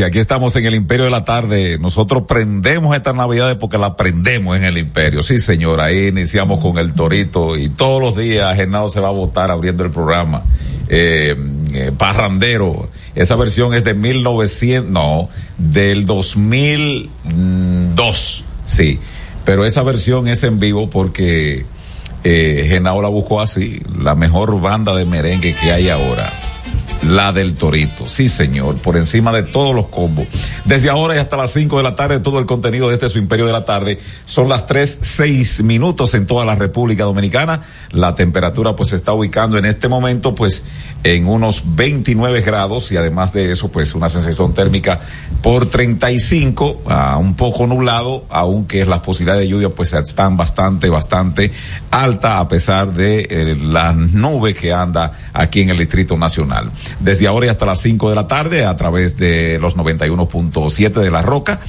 Audiencia, aquí estamos en el Imperio de la Tarde. Nosotros prendemos esta Navidad porque la prendemos en el Imperio. Sí, señor, ahí iniciamos con el Torito y todos los días Genado se va a votar abriendo el programa. Eh, eh, Parrandero, esa versión es de 1900, no, del 2002, sí. Pero esa versión es en vivo porque eh, Genao la buscó así, la mejor banda de merengue que hay ahora la del Torito. Sí, señor, por encima de todos los combos. Desde ahora y hasta las 5 de la tarde, todo el contenido de este su Imperio de la Tarde. Son las 3, 6 minutos en toda la República Dominicana. La temperatura pues se está ubicando en este momento pues en unos 29 grados y además de eso pues una sensación térmica por 35, a un poco nublado, aunque las posibilidades de lluvia pues están bastante, bastante alta a pesar de eh, la nube que anda aquí en el Distrito Nacional desde ahora y hasta las 5 de la tarde a través de los 91.7 de La Roca.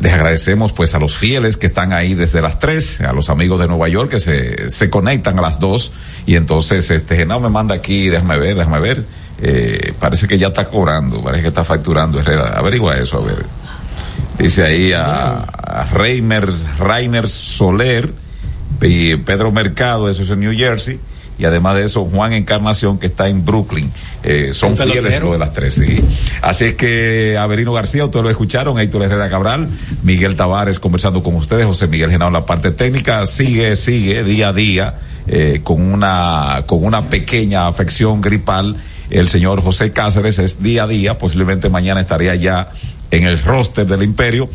Les agradecemos pues a los fieles que están ahí desde las 3, a los amigos de Nueva York que se, se conectan a las 2 y entonces este Genao me manda aquí, déjame ver, déjame ver, eh, parece que ya está cobrando, parece que está facturando Herrera, averigua eso, a ver. Dice ahí a, a Reimers, Rainer Soler y Pedro Mercado, eso es en New Jersey y además de eso Juan Encarnación que está en Brooklyn. Eh, son fieles lo de las tres, sí. Así es que Averino García, ustedes lo escucharon, Héctor Herrera Cabral, Miguel Tavares conversando con ustedes, José Miguel Genao en la parte técnica, sigue, sigue día a día eh, con una con una pequeña afección gripal. El señor José Cáceres es día a día, posiblemente mañana estaría ya en el roster del imperio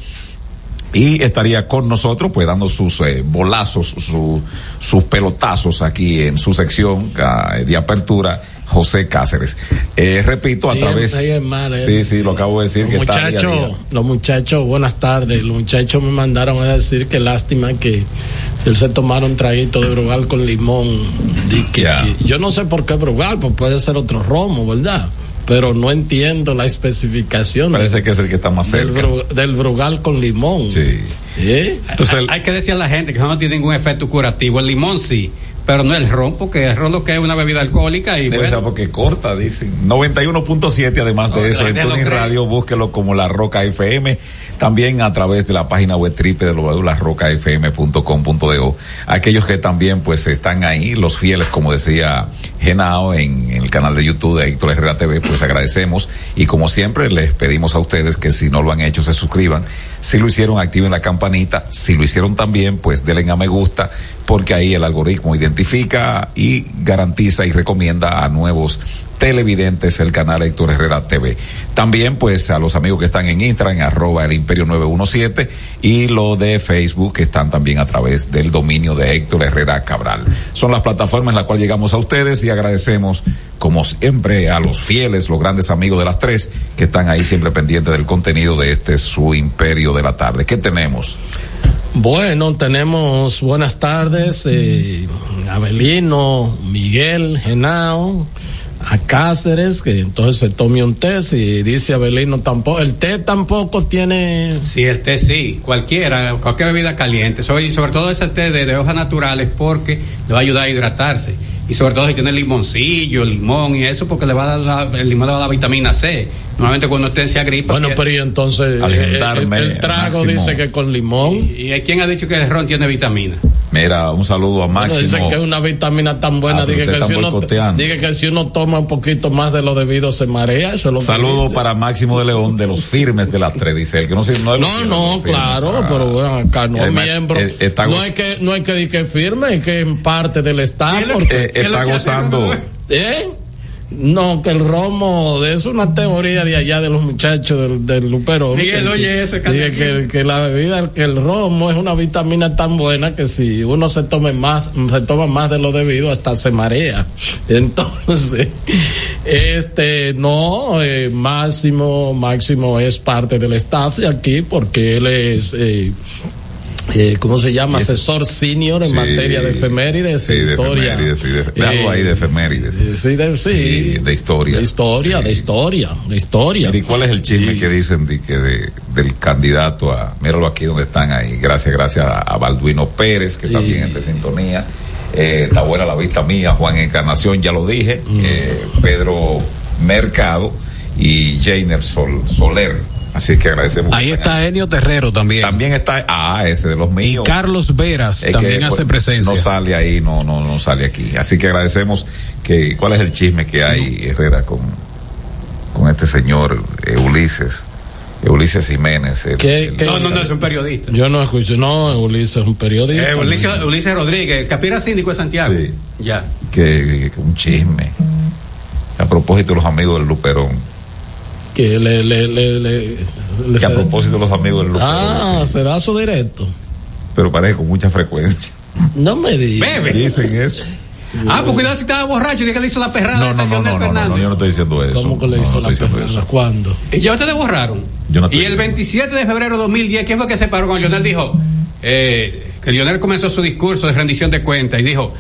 y estaría con nosotros pues dando sus eh, bolazos, su, sus pelotazos aquí en su sección uh, de apertura. José Cáceres. Eh, repito, sí, a través. Mal, sí, sí, lo acabo de decir. Los muchachos, los muchachos, buenas tardes. Los muchachos me mandaron a decir que lástima que él se tomara un traguito de brugal con limón. Que, yeah. que, yo no sé por qué brugal, pues puede ser otro romo, ¿verdad? Pero no entiendo la especificación. Parece que es el que está más cerca. Del, bru del brugal con limón. Sí. ¿Eh? Entonces, hay, hay, que decir a la gente que no tiene ningún efecto curativo. El limón sí, pero no el ron, porque el ron lo que es una bebida alcohólica y Debe bueno. ser porque corta, dicen. 91.7 además de No, eso, en Tuning. Radio, búsquelo como La Roca FM, también a través de la página web triple de. Aquellos que también pues están ahí, los fieles, como decía Genao en, en el canal de YouTube de Héctor Herrera TV, pues agradecemos y como siempre les pedimos a ustedes que si no lo han hecho se suscriban, si lo hicieron activen la campanita, si lo hicieron también pues denle a me gusta, porque ahí el algoritmo identifica y garantiza y recomienda a nuevos televidentes el canal Héctor Herrera TV. También pues a los amigos que están en Instagram, arroba el imperio 917 y lo de Facebook que están también a través del dominio de Héctor Herrera Cabral. Son las plataformas en las cuales llegamos a ustedes y agradecemos como siempre a los fieles, los grandes amigos de las tres que están ahí siempre pendientes del contenido de este su imperio de la tarde. ¿Qué tenemos? Bueno, tenemos buenas tardes, eh, Abelino, Miguel, Genao, a Cáceres, que entonces se tome un té, si dice Abelino tampoco, el té tampoco tiene... Sí, el té sí, cualquiera, cualquier bebida caliente, sobre, sobre todo ese té de, de, hojas naturales porque le va a ayudar a hidratarse. Y sobre todo si tiene limoncillo, limón y eso, porque le va a dar la, el limón le va a dar vitamina C. Normalmente cuando usted se agripa. Bueno, pero y entonces el, el, el, trago máximo. dice que con limón. ¿Y, y quién ha dicho que el ron tiene vitamina? Mira, un saludo a Máximo. Bueno, dicen que es una vitamina tan buena, ah, dije, que si uno, dije que si uno toma un poquito más de lo debido se marea. Eso es lo Saludo para Máximo de León de los firmes de las tres, dice él, que no sé, no, no, firmes, no claro, firmes, pero bueno, acá no es miembro. Eh, está no hay que, no hay que decir que firme, que es parte del Estado. Porque, eh, está gozando. ¿Eh? No, que el romo es una teoría de allá de los muchachos del, del Lupero. Miguel, oye eso, que, que, que, la bebida, que el romo es una vitamina tan buena que si uno se tome más, se toma más de lo debido, hasta se marea. Entonces, este, no, eh, Máximo, Máximo es parte del staff de aquí porque él es, eh, eh, ¿cómo se llama? Asesor senior en materia de efemérides e historia. De sí, de, ahí de efemérides. Sí, de, sí, de historia. De historia, de historia, de historia. ¿Y cuál es el chisme que dicen de, que de, del candidato a, míralo aquí donde están ahí, gracias, gracias a, Balduino Pérez, que también es de sintonía. Eh, está buena la vista mía, Juan Encarnación, ya lo dije, mm. eh, Pedro Mercado y Jainer Sol, Soler Así que agradecemos. Ahí está Enio Terrero también. También está, ah, ese de los míos. Carlos Veras también hace pues, presencia. No sale ahí, no, no, no sale aquí. Así que agradecemos que, ¿cuál es el chisme que hay, Herrera, con, con este señor eh, Ulises? Ulises Jiménez. no, no, no, es un periodista. Yo no escucho, no, Ulises es un periodista. Eh, Ulises, Ulises, Rodríguez, capira síndico de Santiago. Sí. Ya. Que, que, un chisme. A propósito de los amigos del Luperón que le, le, le, le, que a propósito de los amigos del Ah, será su directo. Pero parece con mucha frecuencia. No me digas. Bebe. Dicen eso. Ah, porque cuidado si estaba borracho y que le hizo la perrada no, no, no, no, no, no, yo no estoy diciendo eso. ¿Cómo que le hizo la perrada? ¿Cuándo? Y ya ustedes borraron. y el 27 de febrero de 2010, ¿quién fue que se paró cuando Lionel dijo? Eh, que Lionel comenzó su discurso de rendición de cuentas y dijo,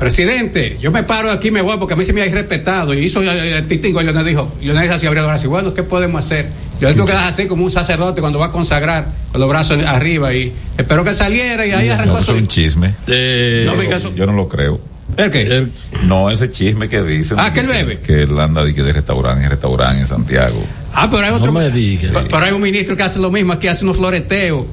presidente, yo me paro aquí me voy porque a mí se me ha irrespetado. Y hizo el titingo, y Leonel dijo, Leonel así abrió así, bueno, ¿qué podemos hacer? Yo tengo que dejar así como un sacerdote cuando va a consagrar con los brazos arriba y espero que saliera y ahí arrancó no, Es un chisme. Eh, no, yo no lo creo. ¿El qué? no, ese chisme que dicen. Ah, que él bebe. Que él anda de, de restaurante en restaurante en Santiago. Ah, pero hay otro. No me diga. Pero hay un ministro que hace lo mismo, aquí hace unos floreteos.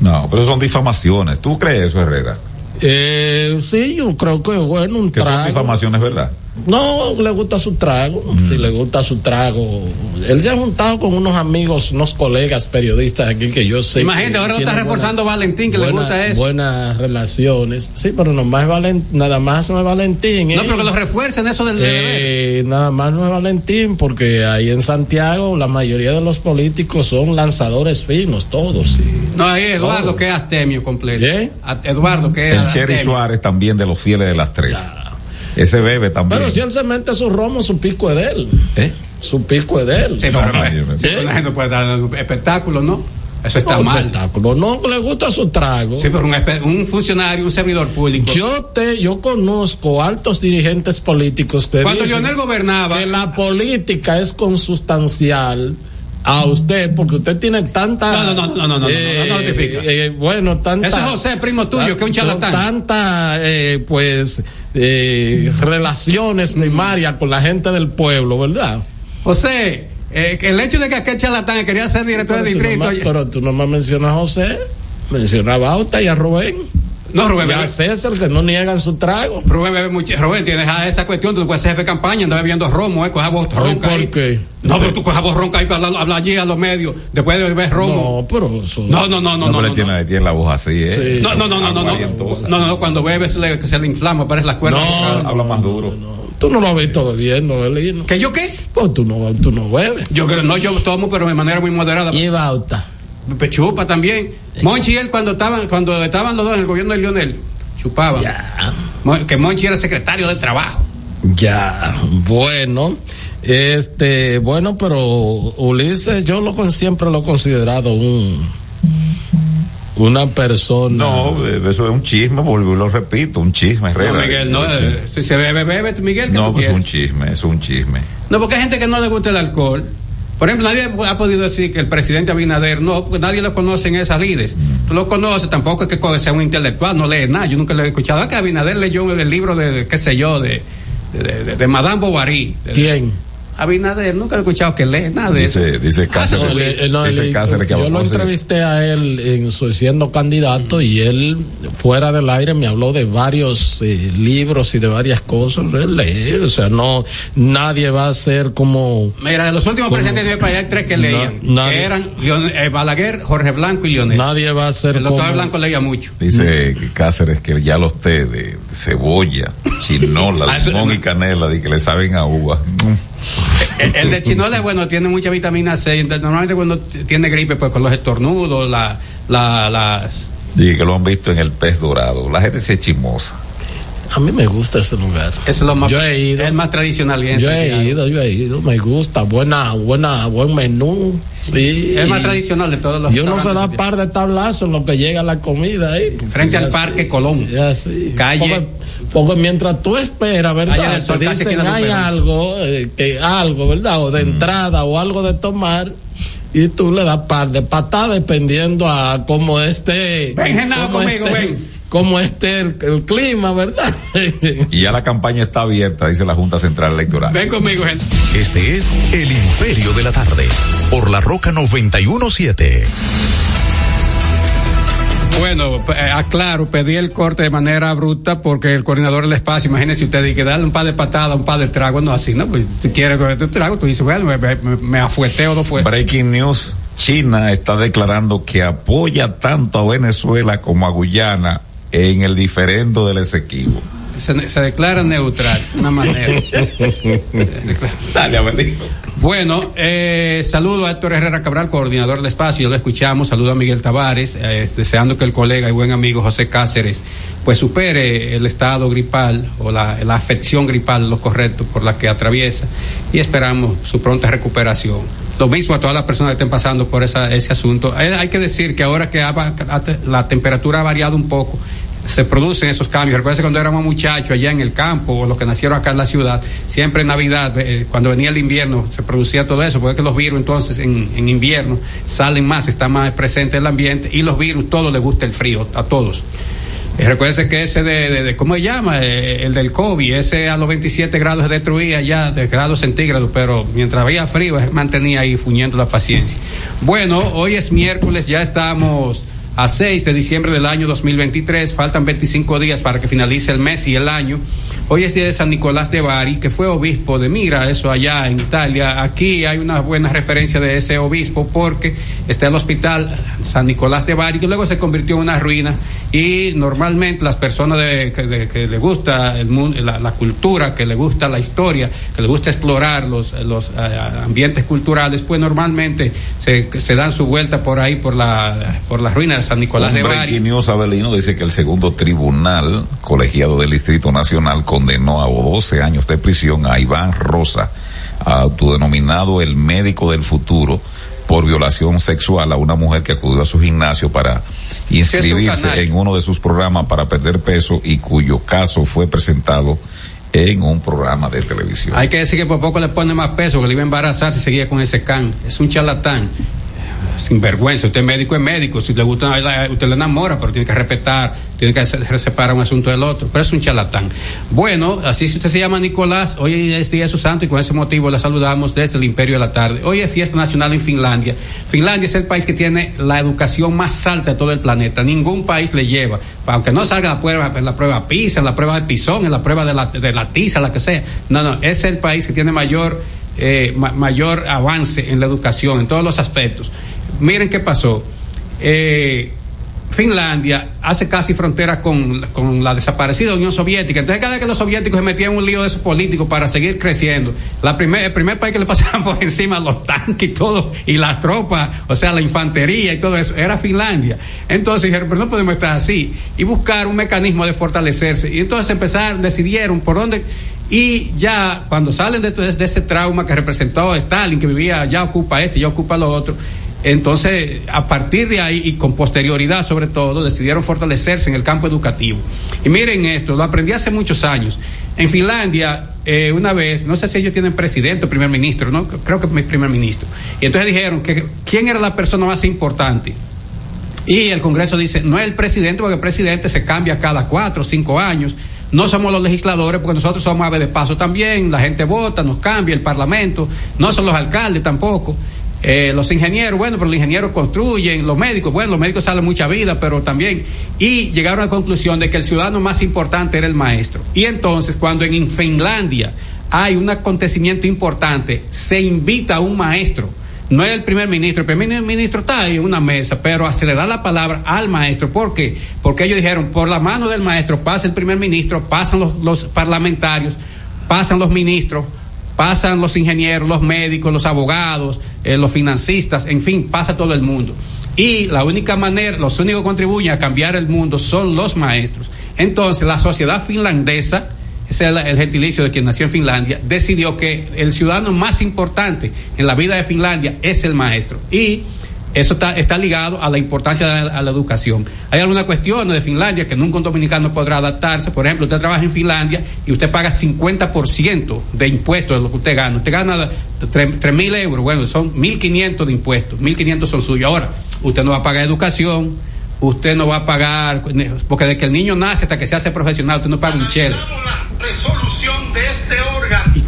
No, pero son difamaciones. ¿Tú crees eso, Herrera? Eh, sí, yo creo que bueno, un que trago. son difamaciones, ¿verdad? No, le gusta su trago, mm. si le gusta su trago. Él se ha juntado con unos amigos, unos colegas periodistas aquí que yo sé. Imagínate, ahora lo está reforzando Valentín, que le gusta eso. Buenas relaciones. Sí, pero no más nada más no es Valentín. No, pero que lo refuercen eso del eh, Nada más no es Valentín, porque ahí en Santiago la mayoría de los políticos son lanzadores finos, todos. No, ahí Eduardo que es astemio completo. ¿Eh? Eduardo que es. El Cherry Suárez también de los fieles de las tres. Ese bebe también. Pero si él se mete su romo, su pico es de él. ¿Eh? Su pico es de él. Sí, pero no, ¿Eh? la gente puede dar espectáculo, ¿no? Eso está no, mal. Espectáculo. No le gusta su trago. Sí, pero un, un, funcionario, un servidor público. Yo te, yo conozco altos dirigentes políticos que cuando Lionel gobernaba que la política es consustancial a usted porque usted tiene tanta no no no no no no, eh, no, no, eh, bueno tanta ese es José primo tuyo que un charlatán tanta eh, pues eh, relaciones primarias con la gente del pueblo verdad José eh, el hecho de que aquel charlatán quería ser director del distrito pero tú no me mencionas a José mencionaba a y a Rubén no, Rubén. Y a César, que no niegan su trago. Rubén bebe mucho. Rubén, tienes esa cuestión. Tú puedes ser jefe de campaña, anda bebiendo romo, ¿eh? Coja voz ronca. ¿Por qué? No, pero tú coja voz ronca ahí para hablar, allí a los medios, después de beber romo. No, pero eso. No, no, no, no. No, no, no, tiene, tiene, la voz así, ¿eh? No, no, no, no, no. No, no, cuando bebe se le, se le inflama, parece la cuerda. No, habla más duro. Tú no lo has visto bebiendo, Belino. ¿Que yo qué? Pues tú no, tú no bebes. Yo creo, no, yo tomo, pero de manera muy moderada. Y Bauta. Chupa también. Monchi y él cuando estaban, cuando estaban los dos en el gobierno de Lionel chupaban. Ya. Que Monchi era secretario de trabajo. Ya, bueno. Este, bueno, pero Ulises, yo lo siempre lo he considerado un una persona. No, eso es un chisme, lo repito, un chisme, No, Miguel, no, eh, si se bebe, bebe, Miguel. No, pues es un chisme, es un chisme. No, porque hay gente que no le gusta el alcohol. Por ejemplo, nadie ha podido decir que el presidente Abinader no, porque nadie lo conoce en esas líderes. Tú lo conoces, tampoco es que sea un intelectual, no lee nada. Yo nunca lo he escuchado. que Abinader leyó el libro de, qué sé yo, de, de, de, Madame Bovary. ¿Quién? Abinader, nunca he escuchado que lee nada de dice, eso. Dice ah, Cáceres, yo lo entrevisté a él en su siendo candidato y él fuera del aire me habló de varios eh, libros y de varias cosas. Él lee, o sea, no nadie va a ser como. Mira, de los últimos presidentes de país hay tres que leían. que eran eh, Balaguer, Jorge Blanco y Lionel. Nadie va a ser. El doctor Blanco leía mucho. Dice Cáceres que ya los té de cebolla, chinola, ah, limón y canela, y que le saben a uva. El, de chinola, bueno, tiene mucha vitamina C. Normalmente cuando tiene gripe, pues con los estornudos, la, la, las... Que lo han visto en el pez dorado. La gente se chimosa. A mí me gusta ese lugar. Es lo más, yo he ido. el más tradicional. yo he ido, yo he ido. Me gusta. Buena, buena, buen menú. Sí. Es más tradicional de todos los Y uno se da par de tablazos en lo que llega la comida ahí. Frente al Parque Colón. sí. Calle. Porque, mientras tú esperas, ¿verdad? Te dicen hay algo, eh, que algo, ¿verdad? O de mm. entrada o algo de tomar y tú le das par de patadas dependiendo a cómo esté. Ven, conmigo, ven cómo esté el, clima, ¿verdad? y ya la campaña está abierta, dice la Junta Central Electoral. Ven conmigo, gente. Este es El Imperio de la Tarde, por la Roca 917. Bueno, eh, aclaro, pedí el corte de manera bruta porque el coordinador del espacio, imagínense ustedes, y que darle un par de patadas, un par de tragos, no así, ¿no? Pues tú quieres que te trago, tú dices, bueno, me, me, me afueteo, no fue. Breaking news. China está declarando que apoya tanto a Venezuela como a Guyana en el diferendo del Esequibo. Se, se, declara neutral, una manera. Dale, Bueno, eh, saludo a Héctor Herrera Cabral, coordinador del espacio, lo escuchamos, saludo a Miguel Tavares, eh, deseando que el colega y buen amigo José Cáceres pues supere el estado gripal o la, la afección gripal, lo correcto, por la que atraviesa y esperamos su pronta recuperación. Lo mismo a todas las personas que estén pasando por esa, ese asunto. Eh, hay que decir que ahora que la temperatura ha variado un poco, se producen esos cambios. Recuerda cuando éramos muchachos allá en el campo, o los que nacieron acá en la ciudad, siempre en Navidad, eh, cuando venía el invierno, se producía todo eso, porque los virus entonces en, invierno salen más, está más presente el ambiente, y los virus, todos les gusta el frío, a todos. Eh, recuerde que ese de, de, ¿cómo se llama? Eh, el del COVID, ese a los 27 grados se destruía ya de grados centígrados, pero mientras había frío, mantenía ahí fuñendo la paciencia. Bueno, hoy es miércoles, ya estamos a 6 de diciembre del año 2023. Faltan 25 días para que finalice el mes y el año. Hoy es día de San Nicolás de Bari, que fue obispo de Mira, eso allá en Italia. Aquí hay una buena referencia de ese obispo porque está el hospital San Nicolás de Bari, que luego se convirtió en una ruina. Y normalmente las personas de, que, le gusta el mundo, la, cultura, que le gusta la historia, que le gusta explorar los, los eh, ambientes culturales, pues normalmente se, se, dan su vuelta por ahí, por la, por la ruina San Nicolás de Bari. News Abelino dice que el segundo tribunal colegiado del Distrito Nacional condenó a 12 años de prisión a Iván Rosa, autodenominado el médico del futuro, por violación sexual a una mujer que acudió a su gimnasio para inscribirse en uno de sus programas para perder peso y cuyo caso fue presentado en un programa de televisión. Hay que decir que por poco le pone más peso, que le iba a embarazar si seguía con ese can. Es un charlatán sin vergüenza. Usted es médico, es médico. Si le gusta, usted le enamora, pero tiene que respetar, tiene que separar un asunto del otro. Pero es un charlatán. Bueno, así si usted se llama Nicolás, hoy es Día de su Santo y con ese motivo le saludamos desde el Imperio de la Tarde. Hoy es fiesta nacional en Finlandia. Finlandia es el país que tiene la educación más alta de todo el planeta. Ningún país le lleva, aunque no salga la prueba, en la prueba PISA, en la prueba de Pisón, en la prueba de la, de la TISA, la que sea. No, no, es el país que tiene mayor, eh, mayor avance en la educación, en todos los aspectos miren qué pasó. Eh, Finlandia hace casi frontera con, la desaparecida Unión Soviética. Entonces, cada vez que los soviéticos se metían en un lío de esos políticos para seguir creciendo, la primer, el primer país que le pasaban por encima los tanques y todo, y las tropas, o sea, la infantería y todo eso, era Finlandia. Entonces dijeron, pero no podemos estar así. Y buscar un mecanismo de fortalecerse. Y entonces empezar, decidieron por dónde. Y ya cuando salen de, de ese trauma que representó Stalin, que vivía, ya ocupa este, ya ocupa lo otro, entonces, a partir de ahí y con posterioridad sobre todo, decidieron fortalecerse en el campo educativo. Y miren esto, lo aprendí hace muchos años. En Finlandia, eh, una vez, no sé si ellos tienen presidente o primer ministro, ¿no? Creo que primer ministro. Y entonces dijeron que quién era la persona más importante. Y el Congreso dice, no es el presidente, porque el presidente se cambia cada cuatro o cinco años. No somos los legisladores, porque nosotros somos aves de paso también. La gente vota, nos cambia el Parlamento. No son los alcaldes tampoco. Eh, los ingenieros, bueno, pero los ingenieros construyen, los médicos, bueno, los médicos salen mucha vida, pero también. Y llegaron a la conclusión de que el ciudadano más importante era el maestro. Y entonces, cuando en Finlandia hay un acontecimiento importante, se invita a un maestro. No es el primer ministro, el primer ministro está ahí en una mesa, pero se le da la palabra al maestro. ¿Por qué? Porque ellos dijeron, por la mano del maestro pasa el primer ministro, pasan los, los parlamentarios, pasan los ministros, pasan los ingenieros, los médicos, los abogados, eh, los financistas, en fin, pasa todo el mundo. Y la única manera, los únicos que contribuyen a cambiar el mundo son los maestros. Entonces, la sociedad finlandesa, ese es el, gentilicio de quien nació en Finlandia, decidió que el ciudadano más importante en la vida de Finlandia es el maestro. Y eso está, está ligado a la importancia de la, a la educación. Hay algunas cuestiones de Finlandia que nunca un dominicano podrá adaptarse. Por ejemplo, usted trabaja en Finlandia y usted paga 50% de impuestos de lo que usted gana. Usted gana 3 mil euros, bueno, son 1.500 de impuestos. 1.500 son suyos. Ahora, usted no va a pagar educación, usted no va a pagar, porque desde que el niño nace hasta que se hace profesional, usted no paga un chelo. resolución de este órgano. ¿Y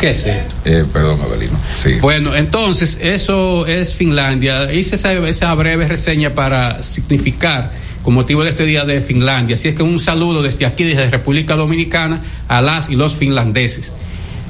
qué es esto? Eh, perdón, Abelino. Sí. Bueno, entonces, eso es Finlandia. Hice esa, esa breve reseña para significar con motivo de este día de Finlandia. Así es que un saludo desde aquí, desde República Dominicana, a las y los finlandeses.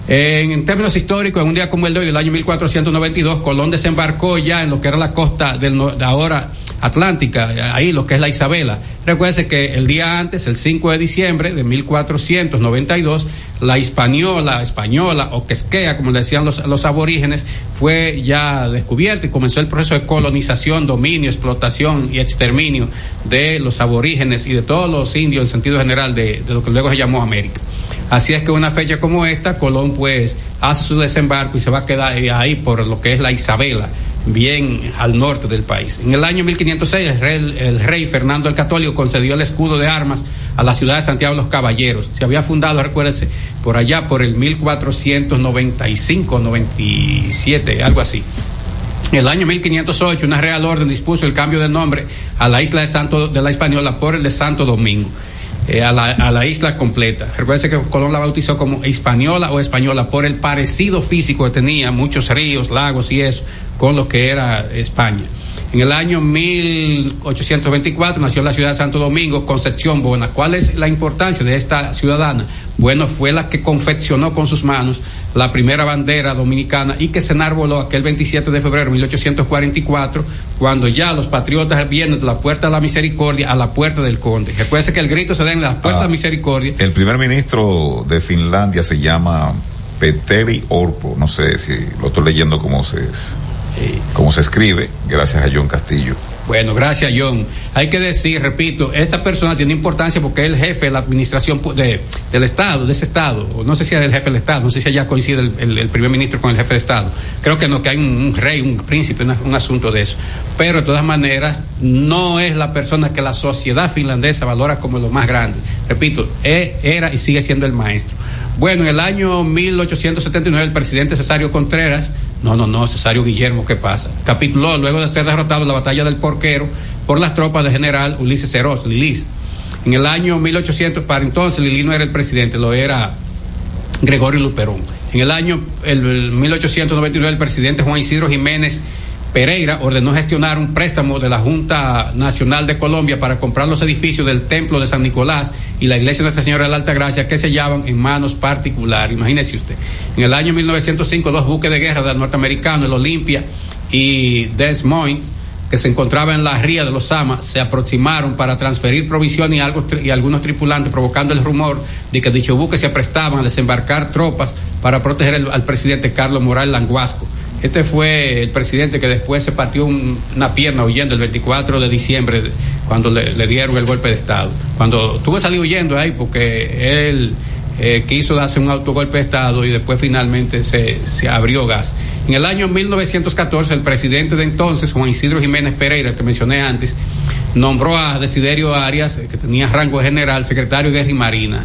En, en, términos históricos, en un día como el de hoy, el año 1492, Colón desembarcó ya en lo que era la costa del, de ahora atlántica, ahí lo que es la Isabela. Recuerde que el día antes, el 5 de diciembre de 1492, la hispaniola, española o quesquea, como le decían los, los aborígenes, fue ya descubierta y comenzó el proceso de colonización, dominio, explotación y exterminio de los aborígenes y de todos los indios en sentido general de, de lo que luego se llamó América. Así es que una fecha como esta, Colón pues hace su desembarco y se va a quedar ahí por lo que es la Isabela, bien al norte del país. En el año 1506 el rey, el rey, Fernando el Católico concedió el escudo de armas a la ciudad de Santiago de los Caballeros. Se había fundado, recuérdense, por allá por el 1495, 97, algo así. En el año 1508 una real orden dispuso el cambio de nombre a la isla de Santo de la Española por el de Santo Domingo. Eh, a, la, a, la, isla completa. Recuerde que Colón la bautizó como Hispaniola o Española por el parecido físico que tenía, muchos ríos, lagos y eso, con lo que era España. En el año 1824 nació la ciudad de Santo Domingo Concepción Bona. ¿Cuál es la importancia de esta ciudadana? Bueno, fue la que confeccionó con sus manos la primera bandera dominicana y que se enarboló aquel 27 de febrero de 1844, cuando ya los patriotas vienen de la puerta de la misericordia a la puerta del conde. Recuerde que el grito se da en la puerta ah, de la misericordia. El primer ministro de Finlandia se llama Petteri Orpo, no sé si lo estoy leyendo como se es como se escribe, gracias a John Castillo. Bueno, gracias John. Hay que decir, repito, esta persona tiene importancia porque es el jefe de la administración de, del Estado, de ese Estado. No sé si es el jefe del Estado, no sé si allá coincide el, el, primer ministro con el jefe de Estado. Creo que no, que hay un, rey, un príncipe, un asunto de eso. Pero de todas maneras, no es la persona que la sociedad finlandesa valora como lo más grande. Repito, es, era y sigue siendo el maestro. Bueno, en el año 1879 el presidente Cesario Contreras, no, no, no, Cesario Guillermo, ¿qué pasa? Capituló luego de ser derrotado en la batalla del Porquero por las tropas del general Ulises Ceros, Lilis. En el año 1800, para entonces Lili no era el presidente, lo era Gregorio Luperón. En el año el, el 1899 el presidente Juan Isidro Jiménez Pereira ordenó gestionar un préstamo de la Junta Nacional de Colombia para comprar los edificios del Templo de San Nicolás y la Iglesia de Nuestra Señora de la Alta Gracia que se hallaban en manos particulares. Imagínese usted. En el año 1905, dos buques de guerra del norteamericano, el Olympia y Des Moines, que se encontraban en la ría de los Sama, se aproximaron para transferir provisiones y, algunos tripulantes, provocando el rumor de que dichos buques se prestaban a desembarcar tropas para proteger al presidente Carlos Morales Languasco. Este fue el presidente que después se partió un, una pierna huyendo el 24 de diciembre cuando le, dieron el golpe de Estado. Cuando tuvo que salir huyendo ahí porque él eh, quiso darse un autogolpe de Estado y después finalmente se, abrió gas. En el año 1914 el presidente de entonces, Juan Isidro Jiménez Pereira, que mencioné antes, nombró a Desiderio Arias, que tenía rango general, secretario de Guerra y Marina.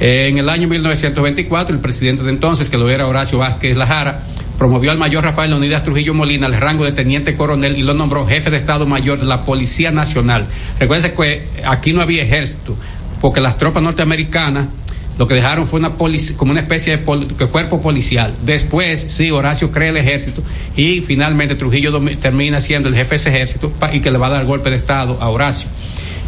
Eh, en el año 1924 el presidente de entonces, que lo era Horacio Vázquez Lajara, promovió al mayor Rafael Leonidas Trujillo Molina al rango de teniente coronel y lo nombró jefe de Estado Mayor de la Policía Nacional. Recuerden que aquí no había ejército, porque las tropas norteamericanas lo que dejaron fue una como una especie de, cuerpo policial. Después, sí, Horacio crea el ejército y finalmente Trujillo termina siendo el jefe de ese ejército y que le va a dar golpe de Estado a Horacio.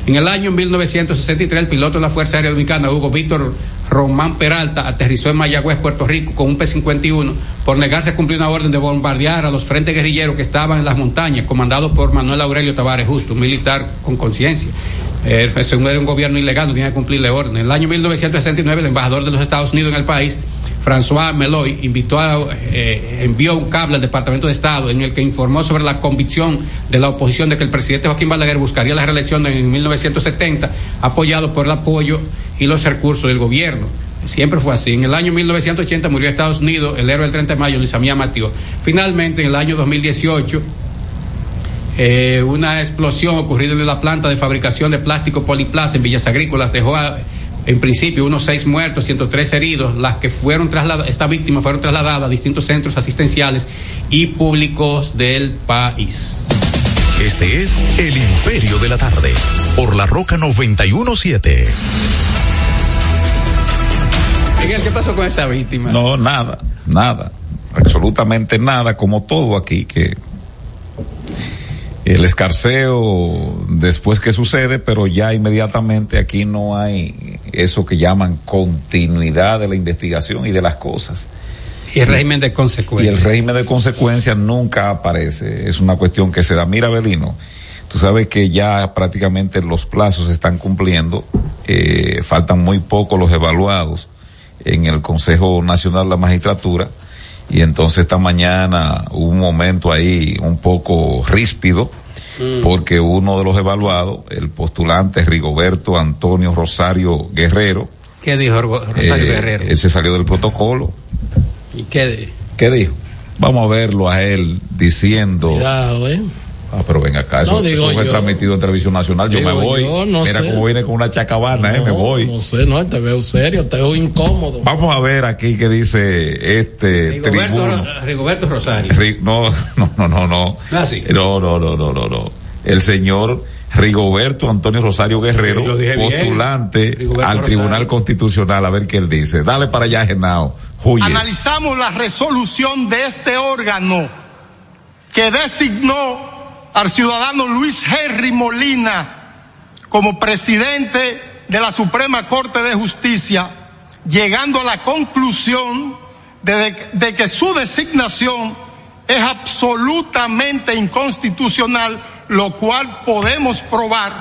En el año 1963, el piloto de la Fuerza Aérea Dominicana, Hugo Víctor Román Peralta, aterrizó en Mayagüez, Puerto Rico, con un P-51 por negarse a cumplir una orden de bombardear a los frentes guerrilleros que estaban en las montañas, comandado por Manuel Aurelio Tavares Justo, un militar con conciencia. Eh, según era un gobierno ilegal, no tenía que cumplirle orden. En el año 1969, el embajador de los Estados Unidos en el país François Meloy, invitó a, eh, envió un cable al Departamento de Estado en el que informó sobre la convicción de la oposición de que el presidente Joaquín Balaguer buscaría la reelección en 1970, apoyado por el apoyo y los recursos del gobierno. Siempre fue así. En el año 1980 murió Estados Unidos el héroe del 30 de mayo, Luis Amía Matío. Finalmente, en el año 2018, eh, una explosión ocurrida en la planta de fabricación de plástico Poliplaza en Villas Agrícolas dejó a, en principio unos seis muertos, 103 heridos, las que fueron trasladadas, estas víctimas fueron trasladadas a distintos centros asistenciales y públicos del país. Este es El Imperio de la Tarde, por la Roca 917. Miguel, ¿qué pasó con esa víctima? No, nada, nada, absolutamente nada, como todo aquí, que el escarceo después que sucede, pero ya inmediatamente aquí no hay eso que llaman continuidad de la investigación y de las cosas. Y el régimen de consecuencias. Y el régimen de consecuencias nunca aparece. Es una cuestión que se da. Mira, Belino, tú sabes que ya prácticamente los plazos se están cumpliendo. Eh, faltan muy poco los evaluados en el Consejo Nacional de la Magistratura y entonces esta mañana hubo un momento ahí un poco ríspido mm. porque uno de los evaluados, el postulante Rigoberto Antonio Rosario Guerrero, ¿qué dijo Rosario eh, Guerrero? Él se salió del protocolo. ¿Y qué, qué dijo? Vamos a verlo a él diciendo. Cuidado, ¿eh? Ah, pero ven acá, No, eso, digo eso fue yo. transmitido en televisión nacional, yo me voy. yo, no Mira sé. cómo viene con una chacabana, eh, me No, voy. No sé, no, te veo serio, te veo incómodo. Vamos a ver aquí qué dice este tribuno. Rigoberto, Rigoberto Rosario. Ri- no, no, no, no, no. Ah, sí. No, no, no, no, no, no. El señor Rigoberto Antonio Rosario Guerrero, bien. postulante Rigoberto al Rosario. Tribunal Constitucional, a ver qué él dice. Dale para allá, Genao. Huye. Analizamos la resolución de este órgano que designó al ciudadano Luis Henry Molina como presidente de la Suprema Corte de Justicia, llegando a la conclusión de, de que su designación es absolutamente inconstitucional, lo cual podemos probar,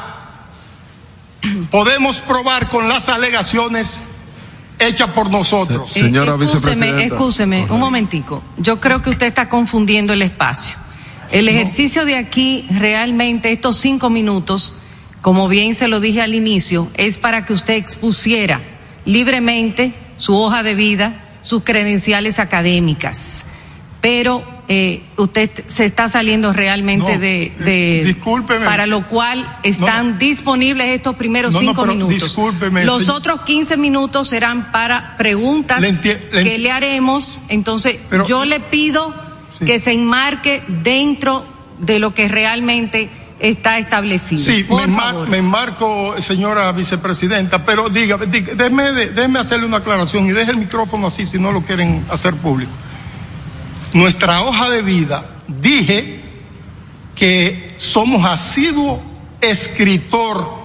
podemos probar con las alegaciones hechas por nosotros. Señora Eh, excúseme, vicepresidenta. excúseme, un momentico. Yo creo que usted está confundiendo el espacio. El ejercicio de aquí, realmente, estos cinco minutos, como bien se lo dije al inicio, es para que usted expusiera libremente su hoja de vida, sus credenciales académicas. Pero eh, usted se está saliendo realmente No, de, eh, de- discúlpeme. para lo cual están No, disponibles estos primeros No, cinco minutos. discúlpeme, Los señor. otros 15 minutos serán para preguntas Le que le haremos. Entonces, Pero- yo le pido Sí. que se enmarque dentro de lo que realmente está establecido. Sí, Por me, enmar- favor. me enmarco, señora vicepresidenta, pero dígame, dígame, déjeme, déjeme hacerle una aclaración y deje el micrófono así si no lo quieren hacer público. Nuestra hoja de vida, dije que somos asiduo escritor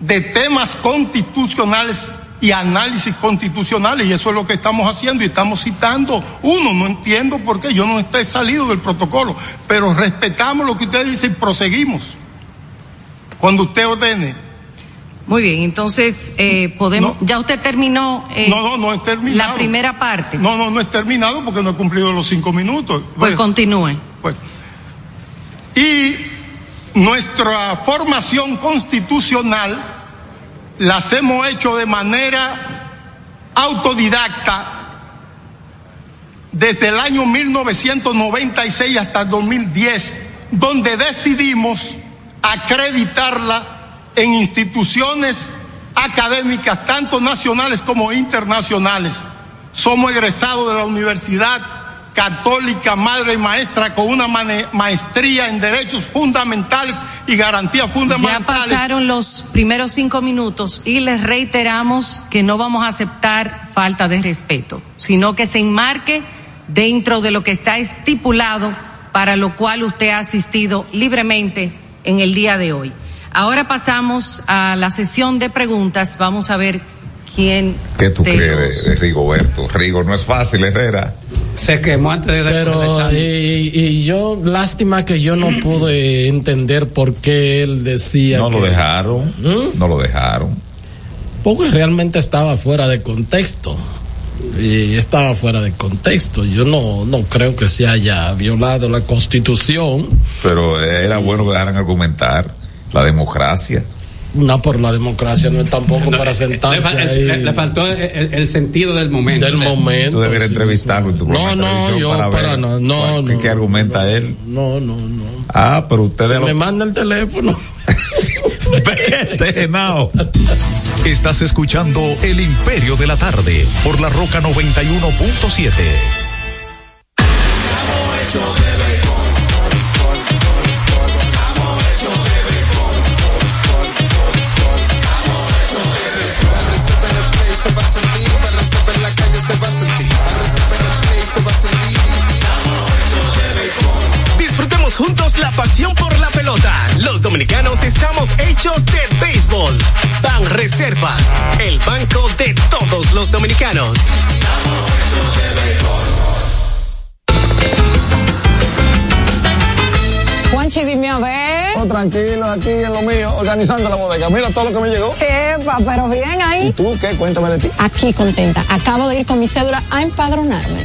de temas constitucionales y análisis constitucionales y eso es lo que estamos haciendo y estamos citando uno, no entiendo por qué yo no estoy salido del protocolo, pero respetamos lo que usted dice y proseguimos. Cuando usted ordene. Muy bien, entonces eh, podemos. No. ya usted terminó. eh, no, no, no he terminado. La primera parte. No, no, no he terminado porque no he cumplido los cinco minutos. Pues Bueno, continúe. pues. Y nuestra formación constitucional las hemos hecho de manera autodidacta desde el año 1996 hasta el 2010, donde decidimos acreditarla en instituciones académicas, tanto nacionales como internacionales. Somos egresados de la Universidad Católica Madre y Maestra con una maestría en derechos fundamentales y garantías Ya fundamentales. pasaron los primeros cinco minutos y les reiteramos que no vamos a aceptar falta de respeto, sino que se enmarque dentro de lo que está estipulado para lo cual usted ha asistido libremente en el día de hoy. Ahora pasamos a la sesión de preguntas. Vamos a ver quién. ¿Qué tú crees de Rigoberto? Rigo, no es fácil, Herrera. Se quemó antes de Pero, y, y yo, lástima que yo no pude entender por qué él decía. No lo dejaron, ¿Mm? no lo dejaron. Porque realmente estaba fuera de contexto. y estaba fuera de contexto. Yo no, no creo que se haya violado la constitución. Pero era bueno que dejaran argumentar la democracia. No, por la democracia no es tampoco No, para eh, sentarse. le, ahí. le- le faltó el, el- el sentido del momento. Del O sea, momento. Tú deberías sí, entrevistarlo No, no, yo para para, ver no, no, no. qué argumenta él. No, no, no. Ah, pero ustedes Me lo... manda el teléfono. Vete, Genao. Estás escuchando El Imperio de la Tarde por la Roca 91.7. pasión por la pelota. Los dominicanos estamos hechos de béisbol. Ban Reservas, el banco de todos los dominicanos. Juanchi, dime a ver. Oh, tranquilo, aquí en lo mío, organizando la bodega. Mira todo lo que me llegó. Epa, pero bien ¿Y ahí. tú qué? Cuéntame de ti. Aquí contenta. Acabo de ir con mi cédula a empadronarme.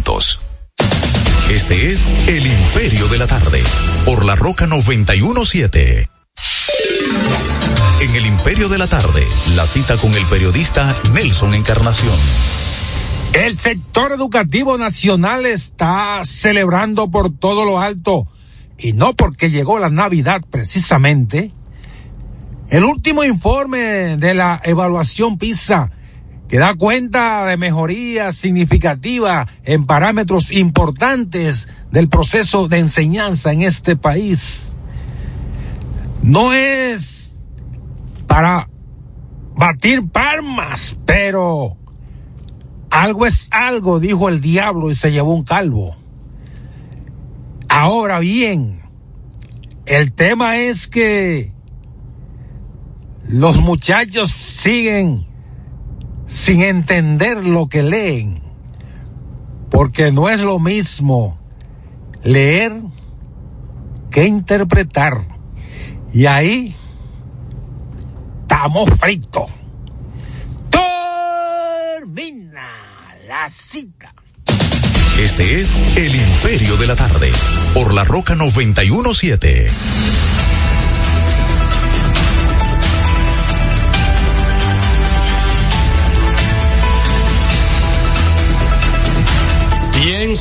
Este es El Imperio de la Tarde, por la Roca 917. En El Imperio de la Tarde, la cita con el periodista Nelson Encarnación. El sector educativo nacional está celebrando por todo lo alto, y no porque llegó la Navidad precisamente. El último informe de la evaluación PISA que da cuenta de mejoría significativa en parámetros importantes del proceso de enseñanza en este país. No es para batir palmas, pero algo es algo, dijo el diablo y se llevó un calvo. Ahora bien, el tema es que los muchachos siguen sin entender lo que leen, porque no es lo mismo leer que interpretar. Y ahí estamos fritos. Termina la cita. Este es El Imperio de la Tarde, por la Roca 917.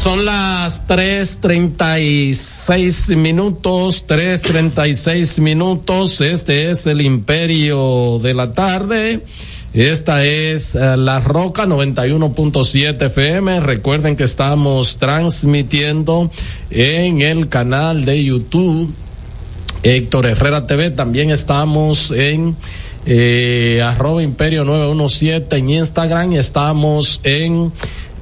Son las 3.36 minutos, 3.36 minutos. Este es el Imperio de la Tarde. Esta es uh, La Roca 91.7 FM. Recuerden que estamos transmitiendo en el canal de YouTube Héctor Herrera TV. También estamos en eh, arroba imperio 917 en Instagram estamos en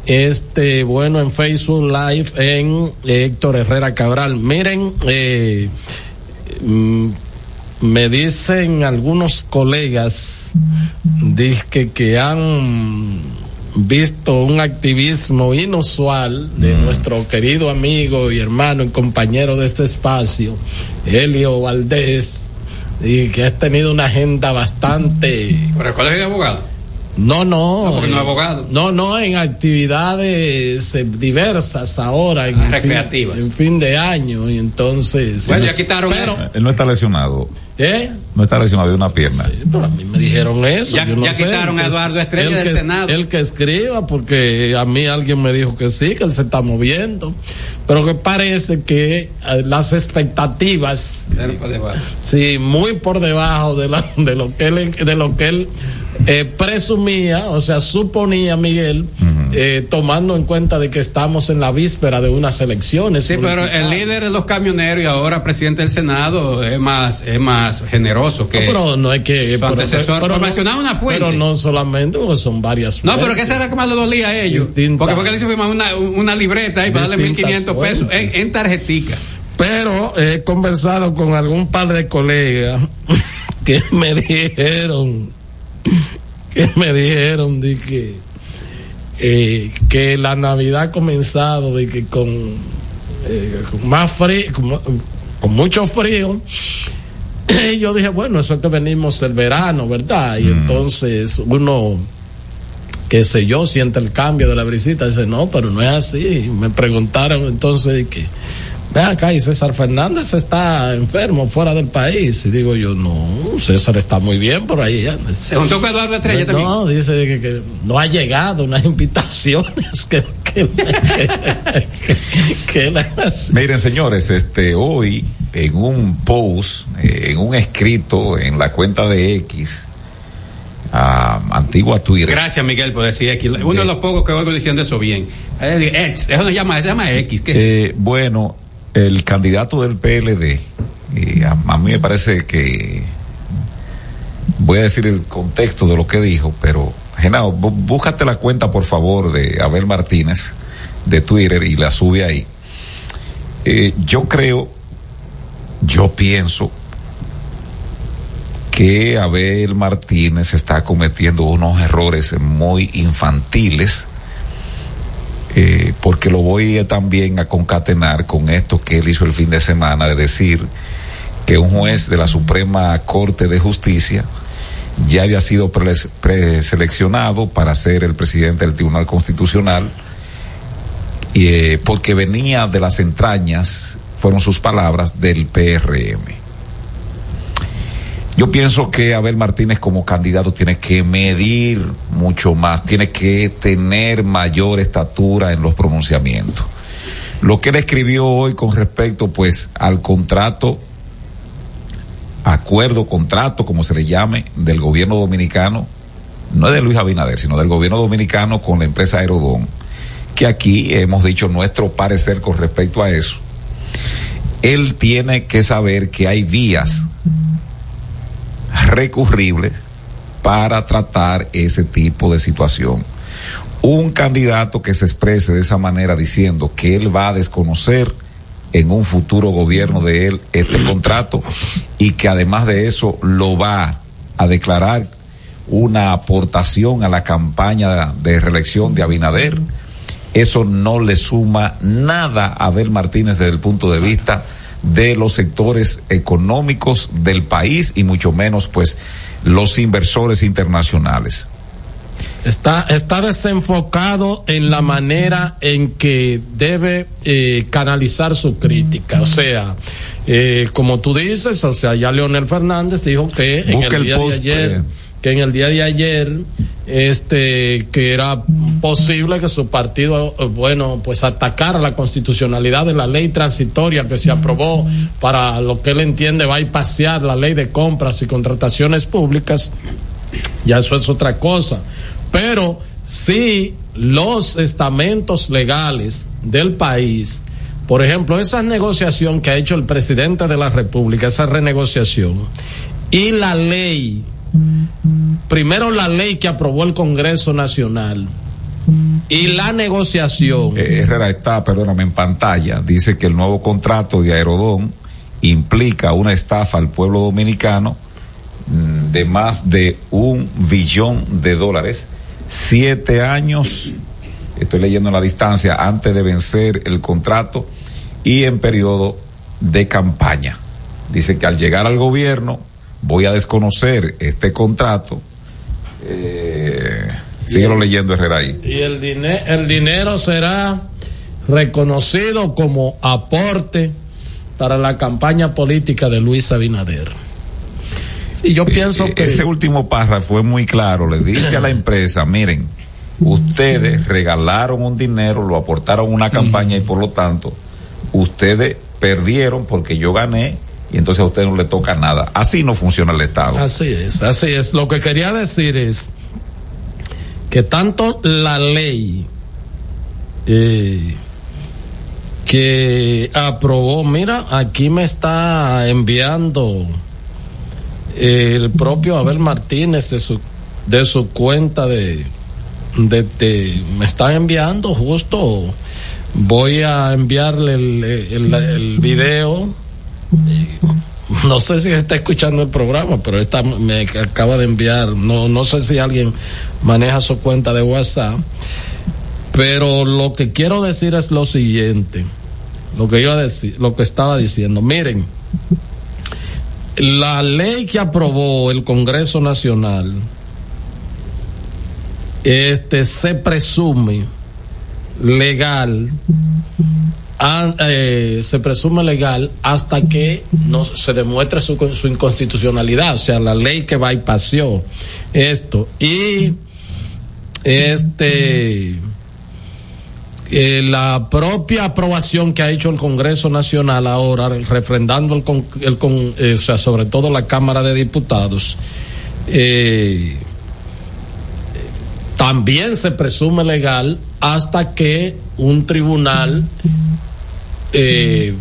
este bueno en Facebook Live en Héctor Herrera Cabral. Miren, eh, mm, me dicen algunos colegas que, que han visto un activismo inusual de mm. nuestro querido amigo y hermano y compañero de este espacio, Helio Valdés, y que ha tenido una agenda bastante... ¿Pero el colegio de abogados? No, no. No, porque no es abogado. No, no, en actividades eh, diversas ahora. En Ah, recreativas. Fin, en fin de año, y entonces. Bueno, ya quitaron Pero, Él no está lesionado. ¿eh? No está lesionado de una pierna. Pero a mí me dijeron eso. Ya- yo no ya sé, quitaron a Eduardo Estrella el del que- Senado. El que escriba, porque a mí alguien me dijo que sí, que él se está moviendo. Pero que parece que eh, las expectativas Sí, muy por debajo de, la, de lo que él, de lo que él eh, presumía, o sea, suponía Miguel, eh, tomando en cuenta de que estamos en la víspera de unas elecciones. Sí, pero el líder de los camioneros y ahora presidente del Senado es más, es más generoso que No, pero no es que su pero- antecesor. pero no- mencionar una fuente. Pero no solamente, porque son varias No, pero fuentes. ¿qué será que más le dolía a ellos? Distintas. Porque porque él hizo firmar una, una libreta ahí para darle Distintas 1.500 pesos en, fuentes. en tarjetica. Pero he conversado con algún par de colegas que me dijeron, que me dijeron de que, eh, que la Navidad ha comenzado de que con, eh, con más frío, con, con mucho frío. Y yo dije, bueno, eso es que venimos del verano, ¿verdad? Y entonces uno, qué sé yo, siente el cambio de la brisita. Dice, no, pero no es así. Me preguntaron entonces de que, ve acá, y César Fernández está enfermo fuera del país. Y digo yo, no, César está muy bien por ahí. anda". Se juntó con Eduardo Estrella también. No, dice que, que no ha llegado unas invitaciones que, que, que, que las- Miren, señores, este, hoy en un post, eh, en un escrito en la cuenta de X, ah, antigua Twitter. Gracias, Miguel, por decir X. Uno de los pocos que oigo diciendo eso bien. Eh, X, eso no se llama, se llama X. ¿qué es Eh, bueno, el candidato del PLD, eh, a, mí me parece que voy a decir el contexto de lo que dijo, pero Genao, bú- búscate la cuenta por favor de Abel Martínez de Twitter y la sube ahí. Eh, yo creo, yo pienso que Abel Martínez está cometiendo unos errores muy infantiles eh, porque lo voy también a concatenar con esto que él hizo el fin de semana de decir que un juez de la Suprema Corte de Justicia ya había sido pres- preseleccionado para ser el presidente del Tribunal Constitucional eh, porque venía de las entrañas, fueron sus palabras, del PRM. Yo pienso que Abel Martínez como candidato tiene que medir mucho más, tiene que tener mayor estatura en los pronunciamientos. Lo que él escribió hoy con respecto pues al contrato, acuerdo, contrato, como se le llame, del gobierno dominicano no es de Luis Abinader, sino del gobierno dominicano con la empresa Aerodón, que aquí hemos dicho nuestro parecer con respecto a eso. Él tiene que saber que hay vías recurribles para tratar ese tipo de situación. Un candidato que se exprese de esa manera diciendo que él va a desconocer en un futuro gobierno de él este contrato y que además de eso lo va a declarar una aportación a la campaña de reelección de Abinader. Eso no le suma nada a Abel Martínez desde el punto de vista de los sectores económicos del país y mucho menos pues los inversores internacionales. Está, está desenfocado en la manera en que debe eh, canalizar su crítica. O sea, eh, como tú dices, o sea, ya Leonel Fernández dijo que en el, día de ayer, pues. Que en el día de ayer, este, que era posible que su partido, bueno, pues atacara la constitucionalidad de la ley transitoria que se aprobó para lo que él entiende va a pasear la ley de compras y contrataciones públicas. Ya eso es otra cosa pero si los estamentos legales del país, por ejemplo, esa negociación que ha hecho el presidente de la República, esa renegociación, y la ley, primero la ley que aprobó el Congreso Nacional, y la negociación. Eh, Herrera está, perdóname, en pantalla. Dice que el nuevo contrato de Aerodón implica una estafa al pueblo dominicano mm, de más de un billón de dólares siete años, estoy leyendo la distancia, antes de vencer el contrato y en periodo de campaña. Dice que al llegar al gobierno voy a desconocer este contrato. Eh, síguelo leyendo Herrera ahí. Y el, el dinero será reconocido como aporte para la campaña política de Luis Abinader. Y yo pienso eh, que. Ese último párrafo fue muy claro. Le dice a la empresa: miren, ustedes regalaron un dinero, lo aportaron a una campaña y por lo tanto, ustedes perdieron porque yo gané y entonces a ustedes no le toca nada. Así no funciona el Estado. Así es, así es. Lo que quería decir es que tanto la ley eh, que aprobó, mira, aquí me está enviando el propio Abel Martínez de su de su cuenta de, de, me están enviando justo voy a enviarle el, el, el, video no sé si está escuchando el programa pero me acaba de enviar no no sé si alguien maneja su cuenta de WhatsApp pero lo que quiero decir es lo siguiente lo que decir lo que estaba diciendo. Miren la ley que aprobó el Congreso Nacional este se presume legal eh, se presume legal hasta que no se demuestre su, su inconstitucionalidad, o sea, la ley que paseó esto. Y este eh, la propia aprobación que ha hecho el Congreso Nacional ahora, refrendando el, con, el con, eh, o sea, sobre todo la Cámara de Diputados, también se presume legal hasta que un tribunal eh,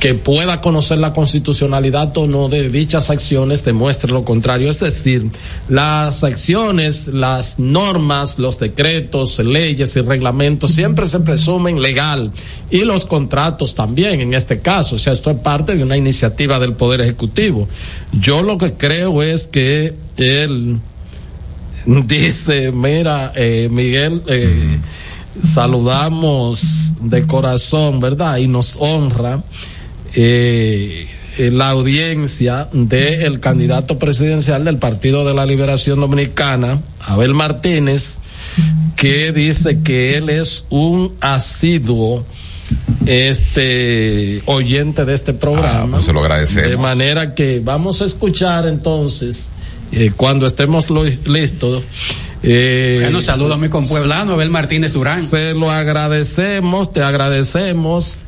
que pueda conocer la constitucionalidad o no de dichas acciones demuestre lo contrario. Es decir, las acciones, las normas, los decretos, leyes y reglamentos siempre se presumen legal y los contratos también en este caso. O sea, esto es parte de una iniciativa del Poder Ejecutivo. Yo lo que creo es que él dice, mira, eh, Miguel, eh, saludamos de corazón, ¿verdad? Y nos honra eh, la audiencia del candidato presidencial del Partido de la Liberación Dominicana, Abel Martínez, que dice que él es un asiduo este oyente de este programa. Ah, pues se lo agradecemos. De manera que vamos a escuchar entonces, eh, cuando estemos listos, eh, bueno, saludo a mi compueblano, Abel Martínez Durán. Se lo agradecemos, te agradecemos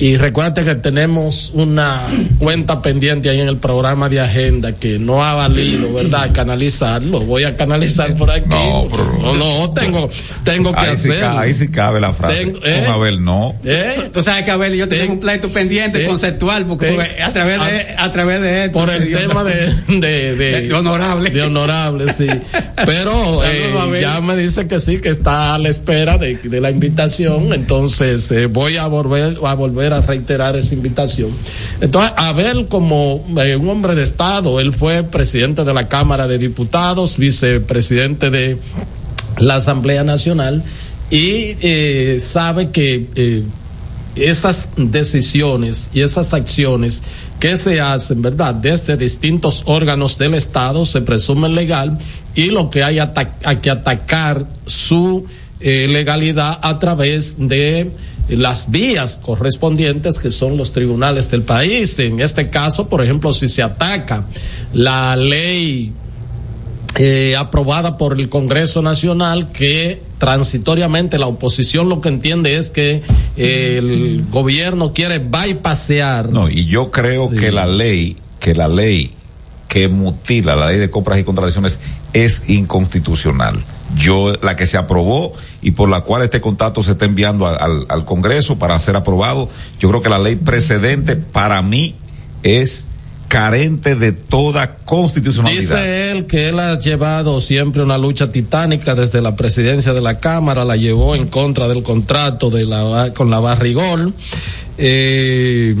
Y recuerda que tenemos una cuenta pendiente ahí en el programa de agenda que no ha valido, ¿verdad? Canalizarlo. Voy a canalizar por aquí. No, no, no, tengo, tengo que ahí hacerlo. Sí, ahí sí cabe la frase. Tengo- ¿eh? Con Abel, no. ¿Eh? Tú sabes que Abel y yo tenemos un pleito pendiente conceptual porque Sí. a través de a través de esto por el tema de, de, de, De honorable. de honorable, sí. Pero eh, ya me dice que sí, que está a la espera de, de la invitación. Entonces eh, voy a volver a volver a reiterar esa invitación. Entonces, Abel como eh, un hombre de Estado, él fue presidente de la Cámara de Diputados, vicepresidente de la Asamblea Nacional y eh, sabe que eh, esas decisiones y esas acciones que se hacen, ¿verdad? Desde distintos órganos del Estado se presumen legal y lo que hay, hay que atacar su legalidad a través de las vías correspondientes que son los tribunales del país. En este caso, por ejemplo, si se ataca la ley eh, aprobada por el Congreso Nacional que transitoriamente la oposición lo que entiende es que eh, el gobierno quiere bypassear. No, y yo creo que la ley, que la ley que mutila la ley de compras y contrataciones es inconstitucional. Yo, la que se aprobó y por la cual este contrato se está enviando al, al- al Congreso para ser aprobado, yo creo que la ley precedente para mí es carente de toda constitucionalidad. Dice él que él ha llevado siempre una lucha titánica desde la presidencia de la Cámara, la llevó en contra del contrato de la, con la Barrigol, eh,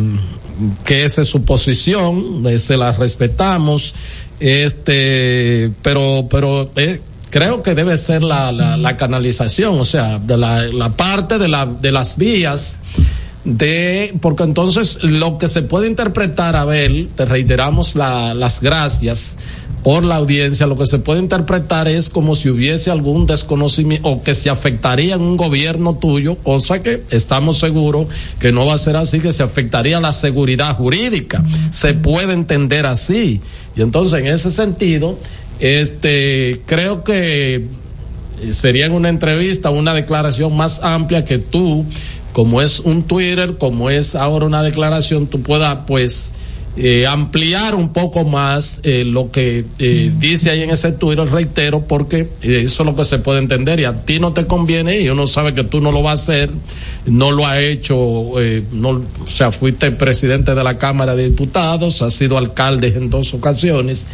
que esa es su posición, se la respetamos, este, pero, pero, eh, creo que debe ser la, la, la canalización, o sea, de la, la parte de la, de las vías, de porque entonces lo que se puede interpretar Abel te reiteramos la, las gracias por la audiencia lo que se puede interpretar es como si hubiese algún desconocimiento o que se afectaría en un gobierno tuyo cosa que estamos seguros que no va a ser así que se afectaría la seguridad jurídica. Se puede entender así. Y entonces en ese sentido este creo que sería en una entrevista, una declaración más amplia que tú, como es un Twitter, como es ahora una declaración, tú puedas pues eh, ampliar un poco más eh, lo que eh, dice ahí en ese Twitter, reitero, porque eso es lo que se puede entender y a ti no te conviene y uno sabe que tú no lo vas a hacer, no lo ha hecho, eh, no, o sea, fuiste presidente de la Cámara de Diputados, has sido alcalde en dos ocasiones.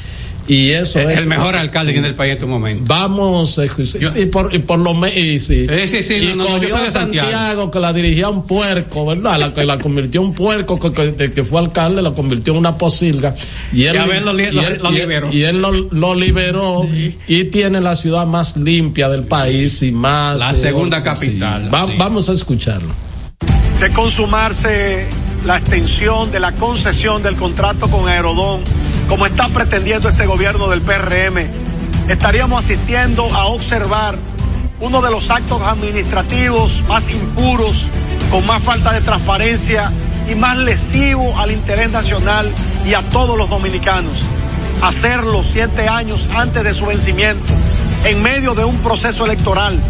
Y eso el, es el mejor alcalde que en el país en tu momento. Vamos, eh, sí, sí, por, y por lo menos, y sí. Eh, sí, sí, y no, no, yo cogió soy a de Santiago. Santiago. que la dirigía un puerco, ¿verdad? La que la convirtió en un puerco, que, que, fue alcalde, la convirtió en una posilga. Y él, Y lo li- y lo- él- lo y él- liberó. Y él lo, lo liberó y tiene la ciudad más limpia del país y más. La eh, segunda sí. capital, Va- sí. Vamos a escucharlo. de consumarse la extensión de la concesión del contrato con Aerodón, como está pretendiendo este gobierno del PRM, estaríamos asistiendo a observar uno de los actos administrativos más impuros, con más falta de transparencia y más lesivo al interés nacional y a todos los dominicanos. Hacerlo siete años antes de su vencimiento, en medio de un proceso electoral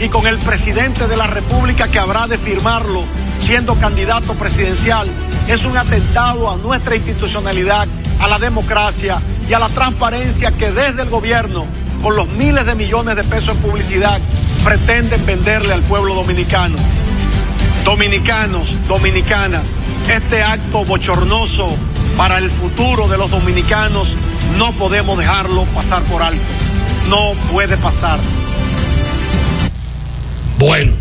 y con el presidente de la República que habrá de firmarlo siendo candidato presidencial, es un atentado a nuestra institucionalidad, a la democracia y a la transparencia que desde el gobierno, con los miles de millones de pesos en publicidad, pretenden venderle al pueblo dominicano. Dominicanos, dominicanas, este acto bochornoso para el futuro de los dominicanos no podemos dejarlo pasar por alto. No puede pasar. Bueno,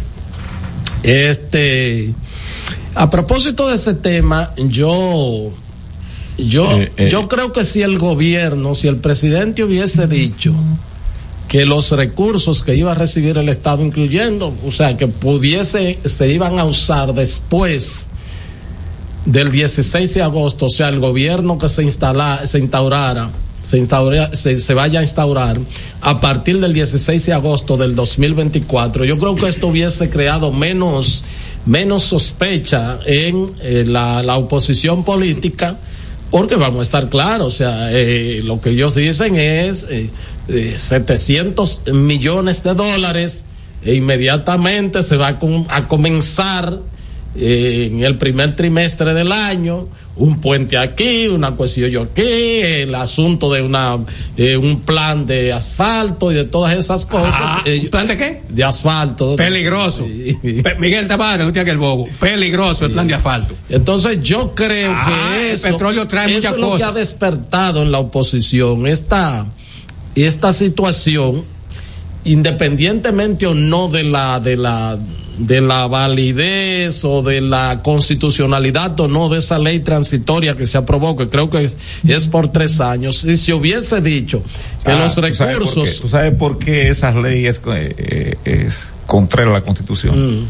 este, a propósito de ese tema, yo, yo, Eh, eh. yo creo que si el gobierno, si el presidente hubiese dicho que los recursos que iba a recibir el Estado, incluyendo, o sea, que pudiese, se iban a usar después del 16 de agosto, o sea, el gobierno que se instala, se instaurara, se, instaura, se, se vaya a instaurar a partir del 16 de agosto del 2024, yo creo que esto hubiese creado menos, menos sospecha en eh, la, la oposición política, porque vamos a estar claros, o sea, eh, lo que ellos dicen es eh, eh, 700 millones de dólares e inmediatamente se va a, com- a comenzar eh, en el primer trimestre del año, un puente aquí, una cuestión yo aquí, el asunto de una eh, un plan de asfalto y de todas esas cosas. Ah, Eh, ¿Un plan de qué? de asfalto. Peligroso. Pe- Miguel Tavares, no tiene que el bobo. Peligroso el plan de asfalto. Entonces yo creo Ah, que el eso, petróleo trae eso muchas es lo que ha despertado en la oposición esta, esta situación, independientemente o no de la, de la, de la validez o de la constitucionalidad o no de esa ley transitoria que se aprobó, que creo que es, es por tres años. Si se hubiese dicho que Ah, los ¿tú sabes por qué? recursos ¿Tú sabes por qué esas leyes eh, eh, es contraria a la Constitución? Mm.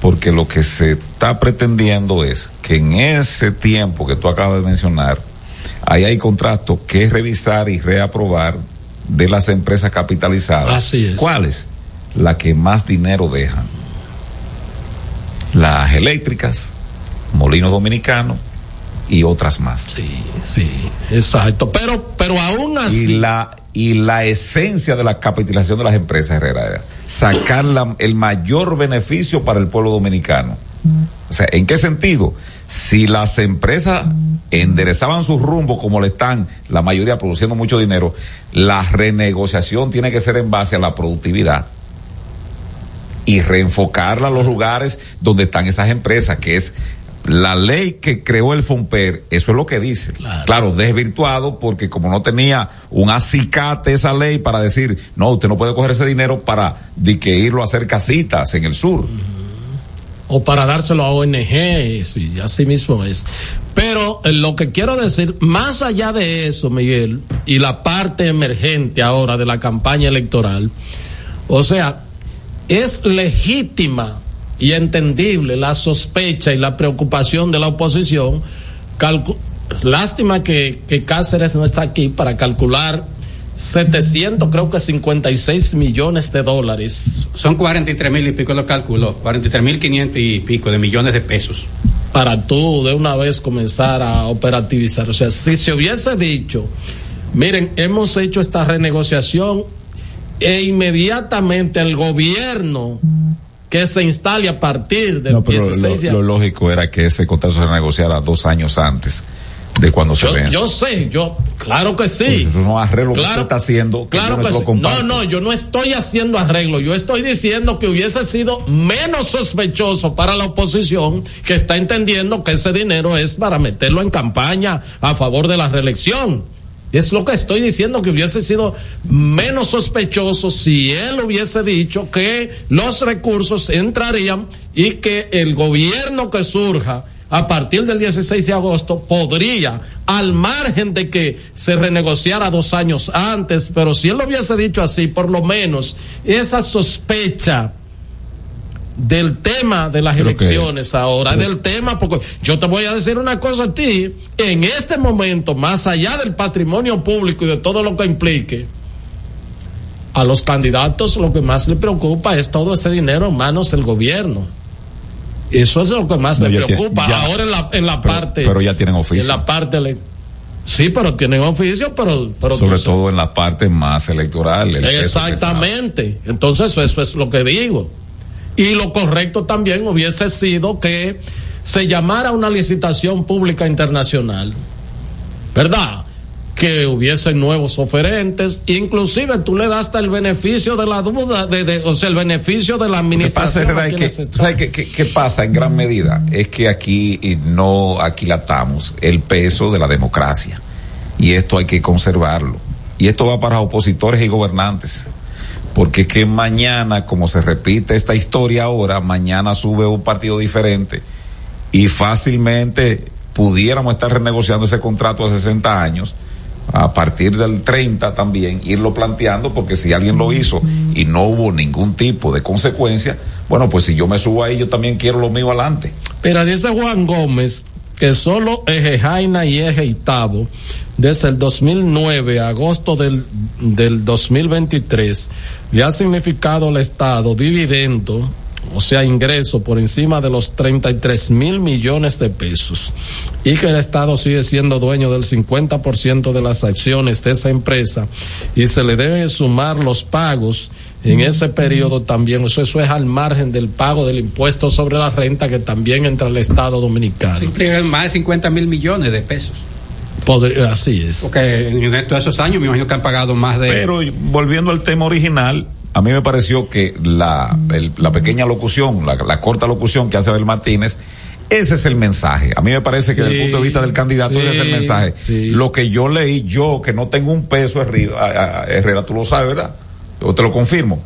Porque lo que se está pretendiendo es que en ese tiempo que tú acabas de mencionar, ahí hay contratos que revisar y reaprobar de las empresas capitalizadas. Así es. ¿Cuáles? Las que más dinero dejan. Las eléctricas, Molinos Dominicanos y otras más. Sí, sí, exacto. Pero, pero aún así. Y la, y la esencia de la capitalización de las empresas, Herrera, era sacar la- el mayor beneficio para el pueblo dominicano. O sea, ¿en qué sentido? Si las empresas enderezaban su rumbo como le están, la mayoría produciendo mucho dinero, la renegociación tiene que ser en base a la productividad y reenfocarla a los lugares donde están esas empresas, que es la ley que creó el FOMPER, eso es lo que dice. Claro, desvirtuado porque como no tenía un acicate esa ley para decir, no, usted no puede coger ese dinero para de que irlo a hacer casitas en el sur. o para dárselo a ONG, sí, así mismo es. Pero eh, lo que quiero decir, más allá de eso, Miguel, y la parte emergente ahora de la campaña electoral, o sea, es legítima y entendible la sospecha y la preocupación de la oposición. Calcu- lástima que, que Cáceres no está aquí para calcular 700, creo que 56 millones de dólares Son 43 mil y pico lo calculó. 43 mil 500 y pico de millones de pesos. para tú de una vez comenzar a operativizar. O sea, si se hubiese dicho, miren, hemos hecho esta renegociación e inmediatamente el gobierno que se instale a partir del No, pero 16 de lo, lo lógico era que ese contrato se renegociara dos años antes de cuando se vence. yo sé, yo, claro que sí. Eso es un arreglo que Claro, usted está haciendo. que Claro no que sí. No, no, yo no estoy haciendo arreglo. Yo estoy diciendo que hubiese sido menos sospechoso para la oposición que está entendiendo que ese dinero es para meterlo en campaña a favor de la reelección. Es lo que estoy diciendo que hubiese sido menos sospechoso si él hubiese dicho que los recursos entrarían y que el gobierno que surja a partir del 16 de agosto podría, al margen de que se renegociara dos años antes, pero si él lo hubiese dicho así, por lo menos esa sospecha del tema de las Creo que- elecciones ahora, del tema, porque yo te voy a decir una cosa a ti, en este momento, más allá del patrimonio público y de todo lo que implique, a los candidatos lo que más le preocupa es todo ese dinero en manos del gobierno. Eso es lo que más No, le tiene- preocupa. ya. Ahora en la, en la Pero- parte. pero ya tienen oficio. En la parte. Sí, pero tienen oficio, pero. pero Sobre todo en la parte más electoral. el. Exactamente. Entonces, eso es lo que digo. Y lo correcto también hubiese sido que se llamara una licitación pública internacional. ¿Verdad? Que hubiesen nuevos oferentes, inclusive tú le das hasta el beneficio de la duda, de, de- o sea, el beneficio de la Lo que pasa administración. Es que, quienes ¿tú están. ¿sabes qué, qué- qué pasa en gran medida? Es que aquí y no aquilatamos el peso de la democracia. Y esto hay que conservarlo. Y esto va para opositores y gobernantes. Porque es que mañana, como se repite esta historia ahora, mañana sube un partido diferente y fácilmente pudiéramos estar renegociando ese contrato a 60 años a partir del 30 también irlo planteando porque si alguien lo hizo y no hubo ningún tipo de consecuencia, bueno, pues si yo me subo ahí yo también quiero lo mío adelante. Pero dice Juan Gómez que solo Eje Jaina y Eje Itabo, desde el 2009 a agosto del, del 2023, le ha significado al Estado dividendo, o sea, ingreso por encima de los 33 mil millones de pesos, y que el Estado sigue siendo dueño del 50% de las acciones de esa empresa, y se le deben sumar los pagos en ese periodo también, eso, eso es al margen del pago del impuesto sobre la renta que también entra al Estado dominicano. Siempre más de 50 mil millones de pesos. Podría, así es. Porque en esos años me imagino que han pagado más de... Pero volviendo al tema original, a mí me pareció que la, el, la pequeña locución, la, la, corta locución que hace Abel Martínez, ese es el mensaje. A mí me parece que sí, desde el punto de vista del candidato sí, ese es el mensaje. Sí. Lo que yo leí, yo que no tengo un peso, Herrera, Herrera, tú lo sabes, ¿verdad? Yo te lo confirmo.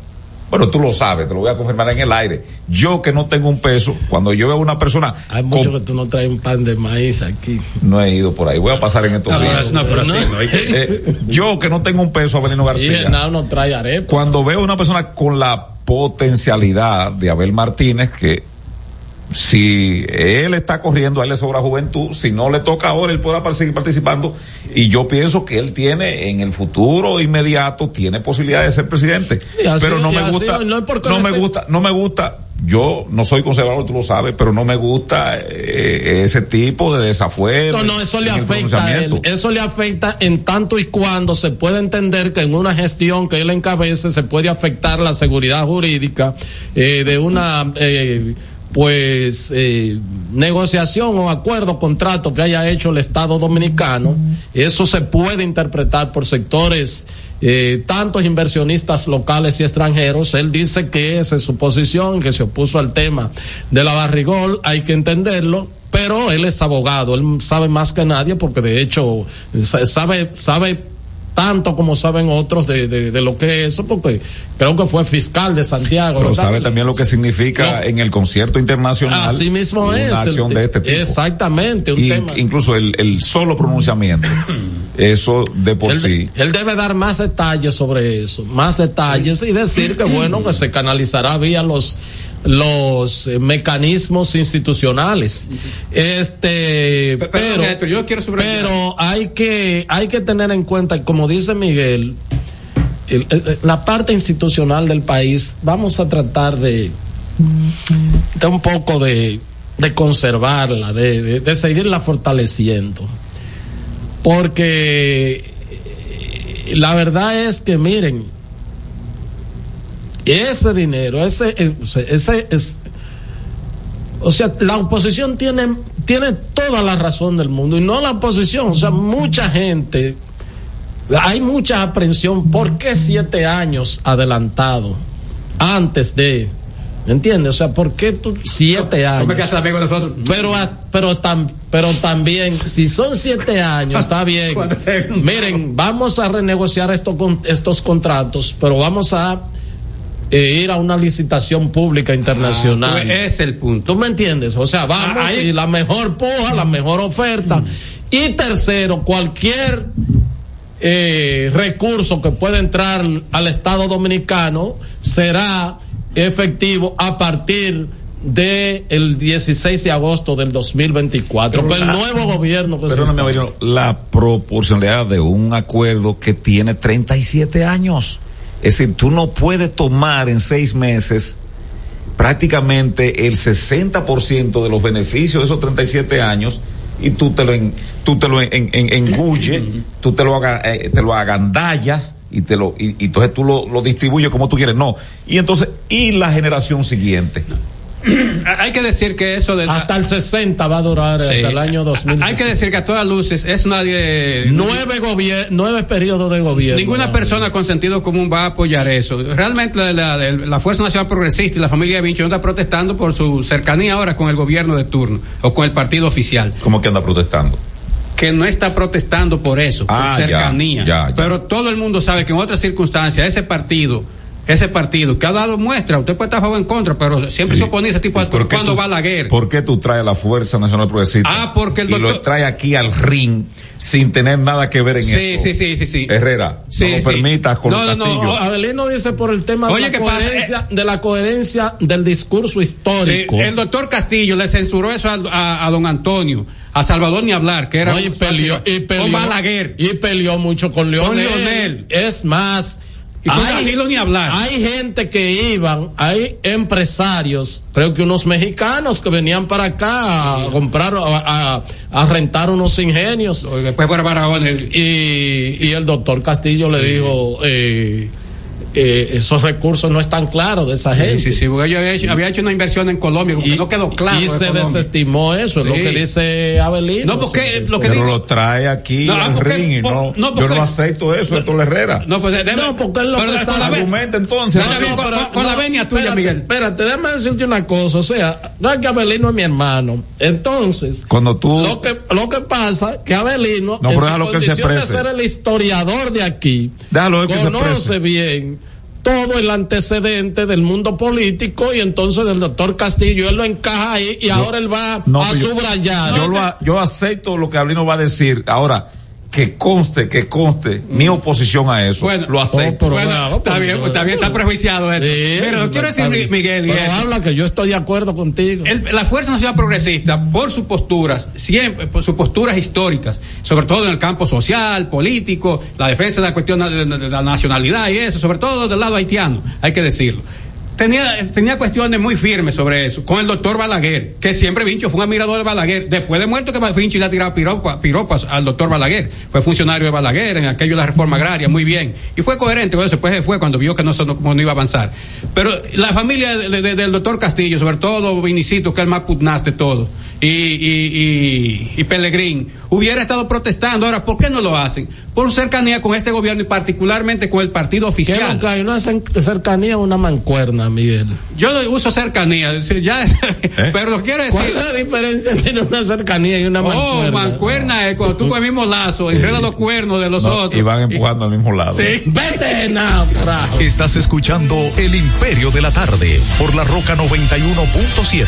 Bueno, tú lo sabes, te lo voy a confirmar en el aire. Yo que no tengo un peso, cuando yo veo a una persona. Hay mucho con... que tú no traes un pan de maíz aquí. No he ido por ahí, voy a pasar en estos no, días. No, pero no. sí, no hay que... eh, yo que no tengo un peso, Abelino García. Y no, no trae arepa. Cuando veo a una persona con la potencialidad de Abel Martínez, que si él está corriendo, a él le sobra juventud, si no le toca ahora, él podrá seguir participando. Y yo pienso que él tiene en el futuro inmediato, tiene posibilidad de ser presidente. Así, pero no me así, gusta, no, no me gusta, no me gusta. Yo no soy conservador, tú lo sabes, pero no me gusta eh, ese tipo de desafuero. No, no, eso le afecta a él. Eso le afecta en tanto y cuando se puede entender que en una gestión que él encabece se puede afectar la seguridad jurídica eh, de una eh, pues eh, negociación o acuerdo, contrato que haya hecho el Estado Dominicano, eso se puede interpretar por sectores, eh, tantos inversionistas locales y extranjeros. Él dice que esa es su posición, que se opuso al tema de la barrigol, hay que entenderlo. Pero él es abogado, él sabe más que nadie porque de hecho sabe, sabe tanto como saben otros de, de, de, lo que es eso, porque creo que fue fiscal de Santiago. Pero ¿verdad? sabe también lo que significa no. en el concierto internacional. Así mismo una es. acción el, de este tipo. Exactamente. Un y, tema. Incluso el, el solo pronunciamiento. eso de por él, sí. Él debe dar más detalles sobre eso, más detalles y decir que bueno, que se canalizará vía los los eh, mecanismos institucionales. Este, pero, pero, pero yo quiero pero hay que hay que tener en cuenta, como dice Miguel, el, el, la parte institucional del país, vamos a tratar de, de un poco de, de conservarla, de, de, de seguirla fortaleciendo. Porque la verdad es que miren, ese dinero, ese, ese, es, o sea, la oposición tiene, tiene toda la razón del mundo y no la oposición, o sea, mucha gente, hay mucha aprensión, ¿por qué siete años adelantado antes de, ¿me entiendes? O sea, ¿por qué tú siete no, años? No me nosotros. Pero, pero, tam, pero también, si son siete años, está bien. Miren, vamos a renegociar esto, estos contratos, pero vamos a eh, ir a una licitación pública internacional. Ah, es el punto. ¿Tú me entiendes? O sea, vamos ah, y la mejor puja, la mejor oferta. Y tercero, cualquier eh, recurso que pueda entrar al Estado Dominicano será efectivo a partir de el 16 de agosto del 2024 pero el nuevo gobierno que pero se no me la proporcionalidad de un acuerdo que tiene 37 años es decir, tú no puedes tomar en seis meses prácticamente el 60% de los beneficios de esos 37 años y tú te lo, en, tú te lo en, en, engulle, tú te lo, eh, te lo agandallas y te lo, y, y entonces tú lo, lo distribuyes como tú quieres. No. Y entonces, y la generación siguiente. hay que decir que eso de hasta el 60 va a durar sí. hasta el año 2000 hay que decir que a todas luces es nadie nueve gobiernos nueve periodos de gobierno ninguna persona con sentido común va a apoyar eso realmente la, la, la fuerza nacional progresista y la familia de Vinci no está protestando por su cercanía ahora con el gobierno de turno o con el partido oficial cómo que anda protestando que no está protestando por eso, ah, por cercanía. Ya, ya, ya. Pero todo el mundo sabe que en otras circunstancias ese partido ese partido que ha dado muestra, usted puede estar a favor o en contra, pero siempre Sí. se opone a ese tipo de ¿Por qué cuando tú- va la guerra. ¿Por qué tú traes la Fuerza Nacional Progresista? Ah, porque el Y lo doctor- trae aquí al ring sin tener nada que ver en Sí, esto. sí, sí, sí, sí. Herrera, Sí, no lo sí. permitas con No, los no, no, castillos. Abelino dice por el tema Oye, de, ¿qué la pasa? coherencia, de la coherencia del discurso Sí, histórico. el doctor Castillo le censuró eso a, a- a don Antonio, a Salvador ni hablar, que era No, y peleó, y con peleó, Balaguer. y peleó mucho con Leonel. Leonel. Es más, Y con Danilo ni hablar. hay gente que iban, hay empresarios, creo que unos mexicanos que venían para acá a comprar, a, a- a rentar unos ingenios. Después Barahona. Y, y el doctor Castillo le dijo, eh, eh, esos recursos no están claros de esa gente. Sí, sí, sí, porque yo había hecho, había hecho una inversión en Colombia, porque no quedó claro. Y de se Colombia. desestimó eso, es lo que dice Abelino. No, porque lo que Pero digo- lo trae aquí No, al porque- ring y por- no, no, yo no acepto eso, esto es Herrera. No, pues debe- No, porque él lo pero que está- Argumenta entonces. No, no, con- con- la venia tuya, espérate, Miguel. Espérate, déjame decirte una cosa. O sea, no es que Abelino es mi hermano. Entonces, Cuando tú lo que, lo que pasa que Abelino, No, en pero su que se de ser el historiador de aquí, Déjalo él que se conoce bien todo el antecedente del mundo político y entonces del doctor Castillo, él lo encaja ahí y ahora él va No, a yo- subrayar. Yo, lo yo acepto lo que Ablino va a decir. Ahora, que conste, que conste mi oposición a eso. lo acepto. Bueno, está bien, pues, está bien, está prejuiciado esto. Sí, pero pero quiero decir. Miguel, y Pero eso. habla que yo estoy de acuerdo contigo. El- la Fuerza Nacional Progresista, por sus posturas, siempre, por sus posturas históricas, sobre todo en el campo social, político, la defensa de la cuestión de la nacionalidad y eso, sobre todo del lado haitiano, hay que decirlo. Tenía, tenía cuestiones muy firmes sobre eso, con el doctor Balaguer, que siempre Vincho fue un admirador de Balaguer. Después de muerto que Vincho le ha tirado piropa- piropas al doctor Balaguer. Fue funcionario de Balaguer en aquello de la reforma agraria, muy bien. Y fue coherente con eso, después se fue cuando vio que no, no, iba a avanzar. Pero la familia de- de- del doctor Castillo, sobre todo Vinicito, que es el más pugnaz de todo, y, y, y, y Pellegrín, hubiera estado protestando. Ahora, ¿por qué no lo hacen? Por cercanía con este gobierno y particularmente con el partido ¿Qué oficial. lo que hay? Una cer- cercanía o una mancuerna, Miguel. Yo no uso cercanía, ya, pero lo quiero decir. ¿Cuál es la diferencia entre una cercanía y una Oh, mancuerna? mancuerna es cuando tú con el mismo lazo enredas los cuernos de los No, otros. y van empujando al mismo lado. Sí. Vete, no, carajo. Estás escuchando El Imperio de la Tarde por la Roca 91.7.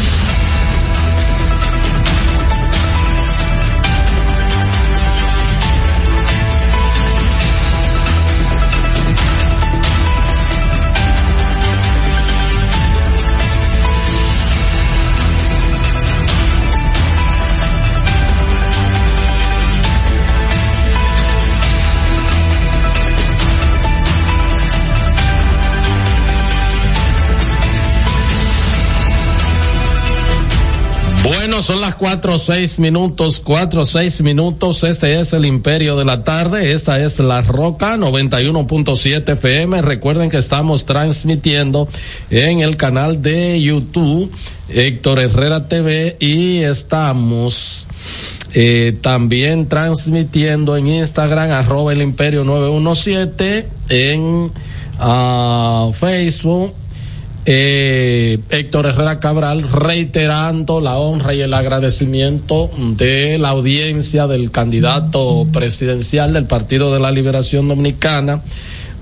Son las cuatro seis minutos, cuatro seis minutos. Este es el Imperio de la Tarde. Esta es La Roca 91.7 FM. Recuerden que estamos transmitiendo en el canal de YouTube Héctor Herrera TV y estamos eh, también transmitiendo en Instagram arroba el Imperio 917 en uh, Facebook eh, Héctor Herrera Cabral reiterando la honra y el agradecimiento de la audiencia del candidato presidencial del Partido de la Liberación Dominicana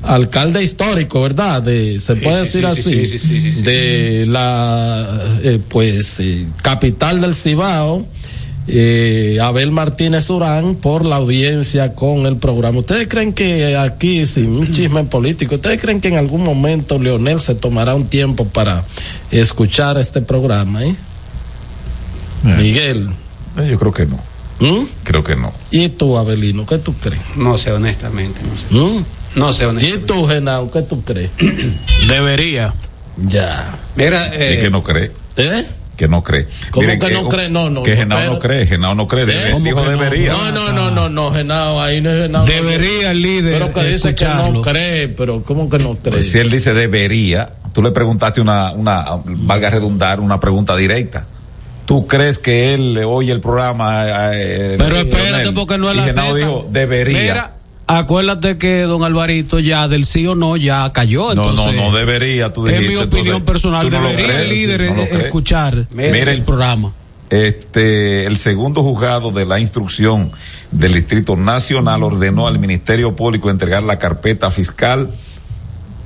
alcalde histórico, ¿verdad? De, se puede decir así, de la, eh, pues, eh, capital del Cibao, eh, Abel Martínez Urán por la audiencia con el programa. ¿Ustedes creen que aquí, sin un chisme político, ¿ustedes creen que en algún momento Leonel se tomará un tiempo para escuchar este programa? Eh? Miguel. Eh, yo creo que no. ¿Mm? Creo que no. ¿Y tú, Abelino, qué tú crees? No sé, honestamente, no sé. ¿Mm? No sé, honestamente. ¿Y tú, Genao, qué tú crees? Debería. Ya. Mira, eh, ¿Y que no cree? ¿Eh? Que no cree. ¿Cómo Miren, que, no cree? No, no. Que Genao no, no cree, Genao no cree. Debe, ¿Eh? dijo debería. No, no, no, no, no, Genao, ahí no es Genao. Debería el líder. Pero que dice que no cree, pero ¿cómo que no cree? Pues si él dice debería, tú le preguntaste una, una, valga redundar, una pregunta directa. ¿Tú crees que él le oye el programa? Eh, pero espérate, porque no es la Genao dijo debería. Mira, acuérdate que don Alvarito ya del sí o no ya cayó. Entonces, no, no, no debería. Tú dijiste, es mi opinión entonces, personal. no Debería crees, el líder no escuchar Mira, el programa. Este, el segundo juzgado de la instrucción del Distrito Nacional ordenó al Ministerio Público entregar la carpeta fiscal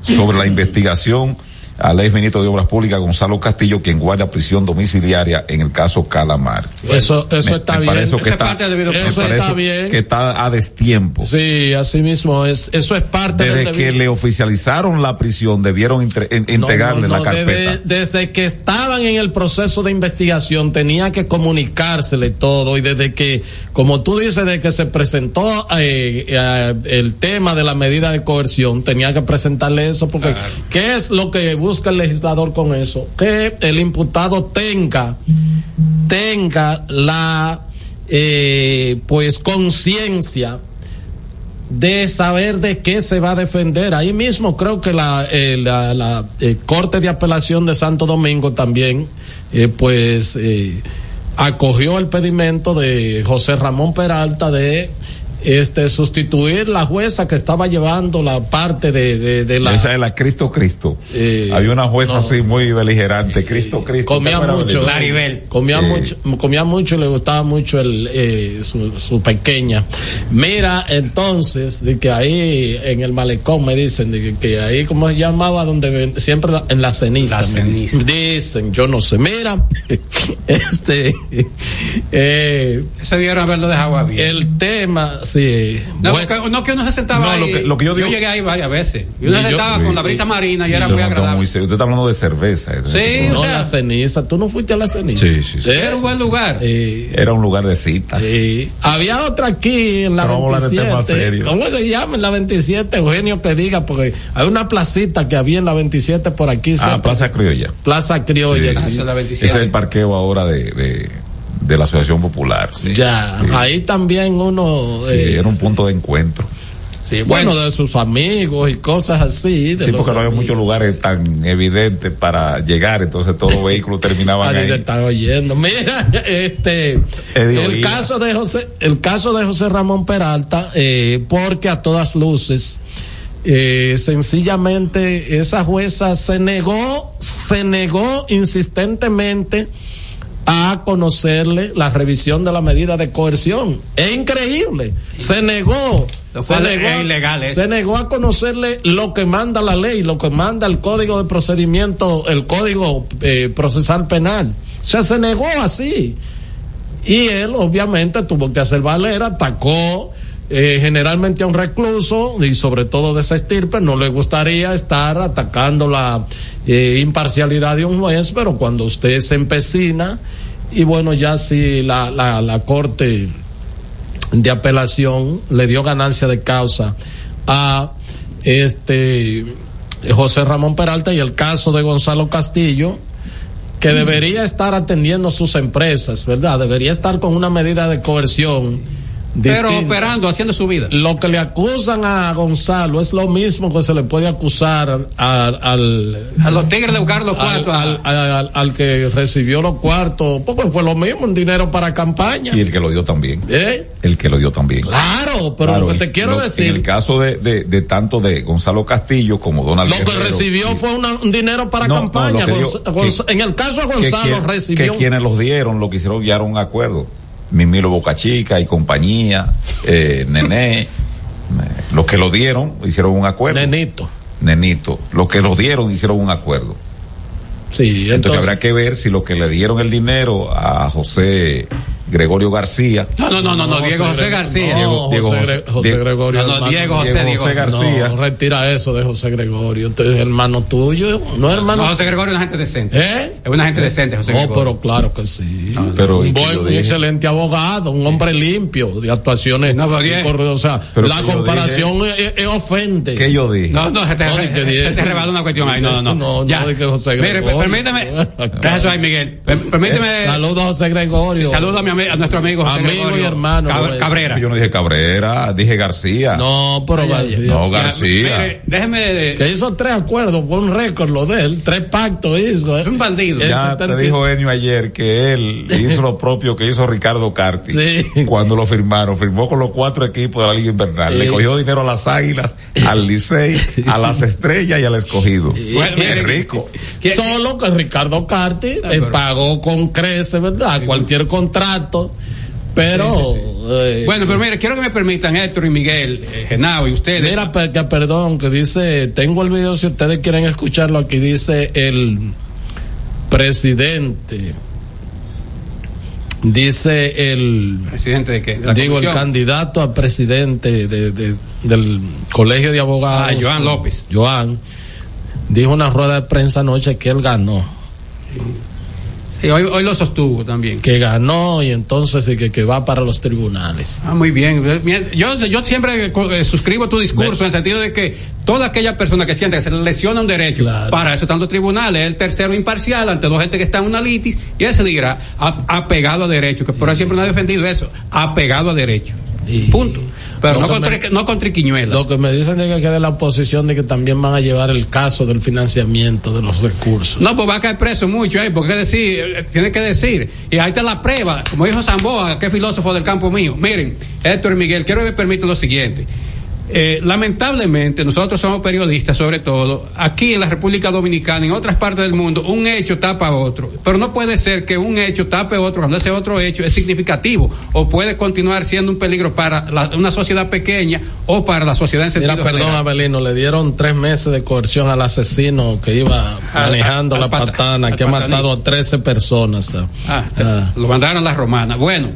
sobre la investigación al ex ministro de Obras Públicas Gonzalo Castillo, quien guarda prisión domiciliaria en el caso Calamar. Eso, eso me, está me bien. Parece que Eso está, parte de me eso parece está bien. que está a destiempo. Sí, así mismo es. Eso es parte Desde del que le oficializaron la prisión, debieron entre, en, entregarle no, no, la carpeta. Desde, desde, que estaban en el proceso de investigación, tenía que comunicársele todo. Y desde que, como tú dices, desde que se presentó eh, eh, el tema de la medida de coerción, tenía que presentarle eso, porque claro. ¿qué es lo que busca el legislador? con eso, que el imputado tenga, tenga la, eh, pues, conciencia de saber de qué se va a defender. Ahí mismo creo que la, eh, la, la eh, Corte de Apelación de Santo Domingo también, pues, acogió el pedimento de José Ramón Peralta de este sustituir la jueza que estaba llevando la parte de, de, de la Esa es la Cristo Cristo. Eh, Había una jueza no. así muy beligerante, Cristo Cristo. comía ¿te acuerdas, mucho comía Eh, mucho comía mucho y le gustaba mucho el eh, su, su pequeña mira entonces de que ahí en el malecón me dicen de que, que ahí cómo se llamaba donde ven- siempre la- en la ceniza, La me dicen. ceniza. Dicen, yo no sé mira este eh, Eso debieron haberlo dejado abierto. el tema sí No, bueno, que, no que uno se sentaba No, ahí. lo que- lo que yo digo- llegué ahí varias veces. Y uno Y se yo- sentaba con la brisa marina y era Yo muy agradable. muy serio. Usted está hablando de cerveza. Sí, no, o sea- la ceniza tú no fuiste a la ceniza Sí, sí, sí. ¿Eh? Era un buen lugar. Eh, Era un lugar de citas. Sí. Había otra aquí en la Pero vamos a hablar de temas 27. serios. ¿Cómo se llama en la 27? Eugenio que diga, porque hay una placita que había en la 27 por aquí. Ah. Plaza Criolla. Plaza Criolla, Sí. sí. Ese es el parqueo ahora de, de, de la Asociación Popular. sí. Ya, Sí. ahí también uno. Sí, eh, era un punto de encuentro. bueno, de sus amigos y cosas así. De Sí, porque no había muchos lugares tan evidentes para llegar, entonces todos los vehículos terminaban Ahí están oyendo. Mira, este, el caso de José, el caso de José Ramón Peralta, eh, porque a todas luces, eh, sencillamente esa jueza se negó, se negó insistentemente a conocerle la revisión de la medida de coerción. Es increíble. Se negó. Se negó, es ilegal eso. se negó a conocerle lo que manda la ley, lo que manda el código de procedimiento, el código eh, procesal penal. O sea, se negó así. Y él obviamente tuvo que hacer valer, atacó eh, generalmente a un recluso y sobre todo de esa estirpe, no le gustaría estar atacando la eh, imparcialidad de un juez, pero cuando usted se empecina y bueno, ya si la, la, la corte de apelación le dio ganancia de causa a este José Ramón Peralta y el caso de Gonzalo Castillo, que debería estar atendiendo sus empresas, ¿verdad? Debería estar con una medida de coerción. Pero operando, haciendo su vida. Lo que le acusan a Gonzalo es lo mismo que se le puede acusar al, al, A los tigres de buscar los al, cuartos. al- al- al que recibió los cuartos, porque fue lo mismo, un dinero para campaña. Y el que lo dio también. ¿Eh? El que lo dio también. Claro, pero Claro, lo que te quiero lo- decir, En el caso de, de, de tanto de Gonzalo Castillo como Donald lo que Guerrero, recibió fue una- un dinero para No, campaña. lo que Gonz- dio- Gonz- que- en el caso de que Gonzalo quien- recibió. que quienes los dieron lo que hicieron llegaron a un acuerdo Mimilo Bocachica y compañía eh, Nené eh, los que lo dieron hicieron un acuerdo. Nenito. Nenito. Los que lo dieron hicieron un acuerdo. Sí entonces, entonces, habrá que ver si lo que le dieron el dinero a José Gregorio García No, no, no, no, no, Diego José García. No, Diego- Diego José, José- José Diego- Gregorio. No, no. Diego José, Diego José José. García. No, retira eso de José Gregorio. Entonces, hermano tuyo, no es hermano. No, José Gregorio es una gente decente. ¿Eh? Es una gente decente, José No, Gregorio. pero claro que sí. pero ¿y un buen, un excelente abogado, un hombre limpio de actuaciones. No, pero o sea, Pero la ¿qué yo comparación es, es ofende. ¿qué yo dije? No, no, se te, No, se Diego. te rebala una cuestión ahí. No, no, no. No, no, ya. de que José Mire, Gregorio. permíteme. Gracias ahí, Miguel. Per- Permíteme. Saludos a José Gregorio. Saludo a, mi, ami- a nuestro amigo José Amigo Gregorio. y hermano, Cab- pues. Cabrera. yo no dije Cabrera dije García No, pero García. no Ya, García mire, déjeme. de- Que hizo tres acuerdos, fue un récord lo de él, tres pactos hizo. ¿eh? Es un bandido. Ya te dijo Enio ayer que él hizo lo propio que hizo Ricardo Carti Sí. cuando lo firmaron. Firmó con los cuatro equipos de la Liga Invernal. Le cogió dinero a las Águilas, al Licey, a las Estrellas y al Escogido. Bueno, mire, rico. ¿Quién- Solo que Ricardo Carti pero- pagó con crece, ¿verdad? Cualquier contrato, pero... Sí, sí, eh, Bueno, pero mire, quiero que me permitan Héctor y Miguel, eh, Genao y ustedes. Mira, que perdón, que dice, tengo el video si ustedes quieren escucharlo, aquí dice el presidente, dice el, Presidente de qué? De la digo, el candidato a presidente de, de- del Colegio de Abogados. Ah, Joan López. Joan, dijo una rueda de prensa anoche que él ganó. Sí, hoy, hoy lo sostuvo también. que ganó y entonces y que, que va para los tribunales. Ah, muy bien. Bien, Yo, yo siempre eh, suscribo tu discurso en el sentido de que toda aquella persona que siente que se le lesiona un derecho, Claro. para eso están los tribunales, es el tercero imparcial ante dos gente que está en una litis, y él se dirá apegado a derecho, que por ahí siempre no ha defendido eso, apegado a derecho. Y- Punto. Pero no con, me- tri- no con triquiñuelas. Lo que me dicen es que quede la posición de que también van a llevar el caso del financiamiento de los recursos. No, pues va a caer preso mucho ahí, porque decir, eh, tiene que decir. Y ahí está la prueba, como dijo Zamboa, que es filósofo del campo mío. Miren, Héctor y Miguel, quiero que me permiten lo siguiente. Eh, lamentablemente, nosotros somos periodistas, sobre todo, aquí en la República Dominicana, en otras partes del mundo, un hecho tapa otro. Pero no puede ser que un hecho tape otro cuando ese otro hecho es significativo o puede continuar siendo un peligro para la- una sociedad pequeña o para la sociedad en sentido Mira, perdón. Abelino, le dieron tres meses de coerción al asesino que iba manejando al- la al patana, que ha matado a 13 personas. Ah, Ah. lo mandaron a la romana. Bueno,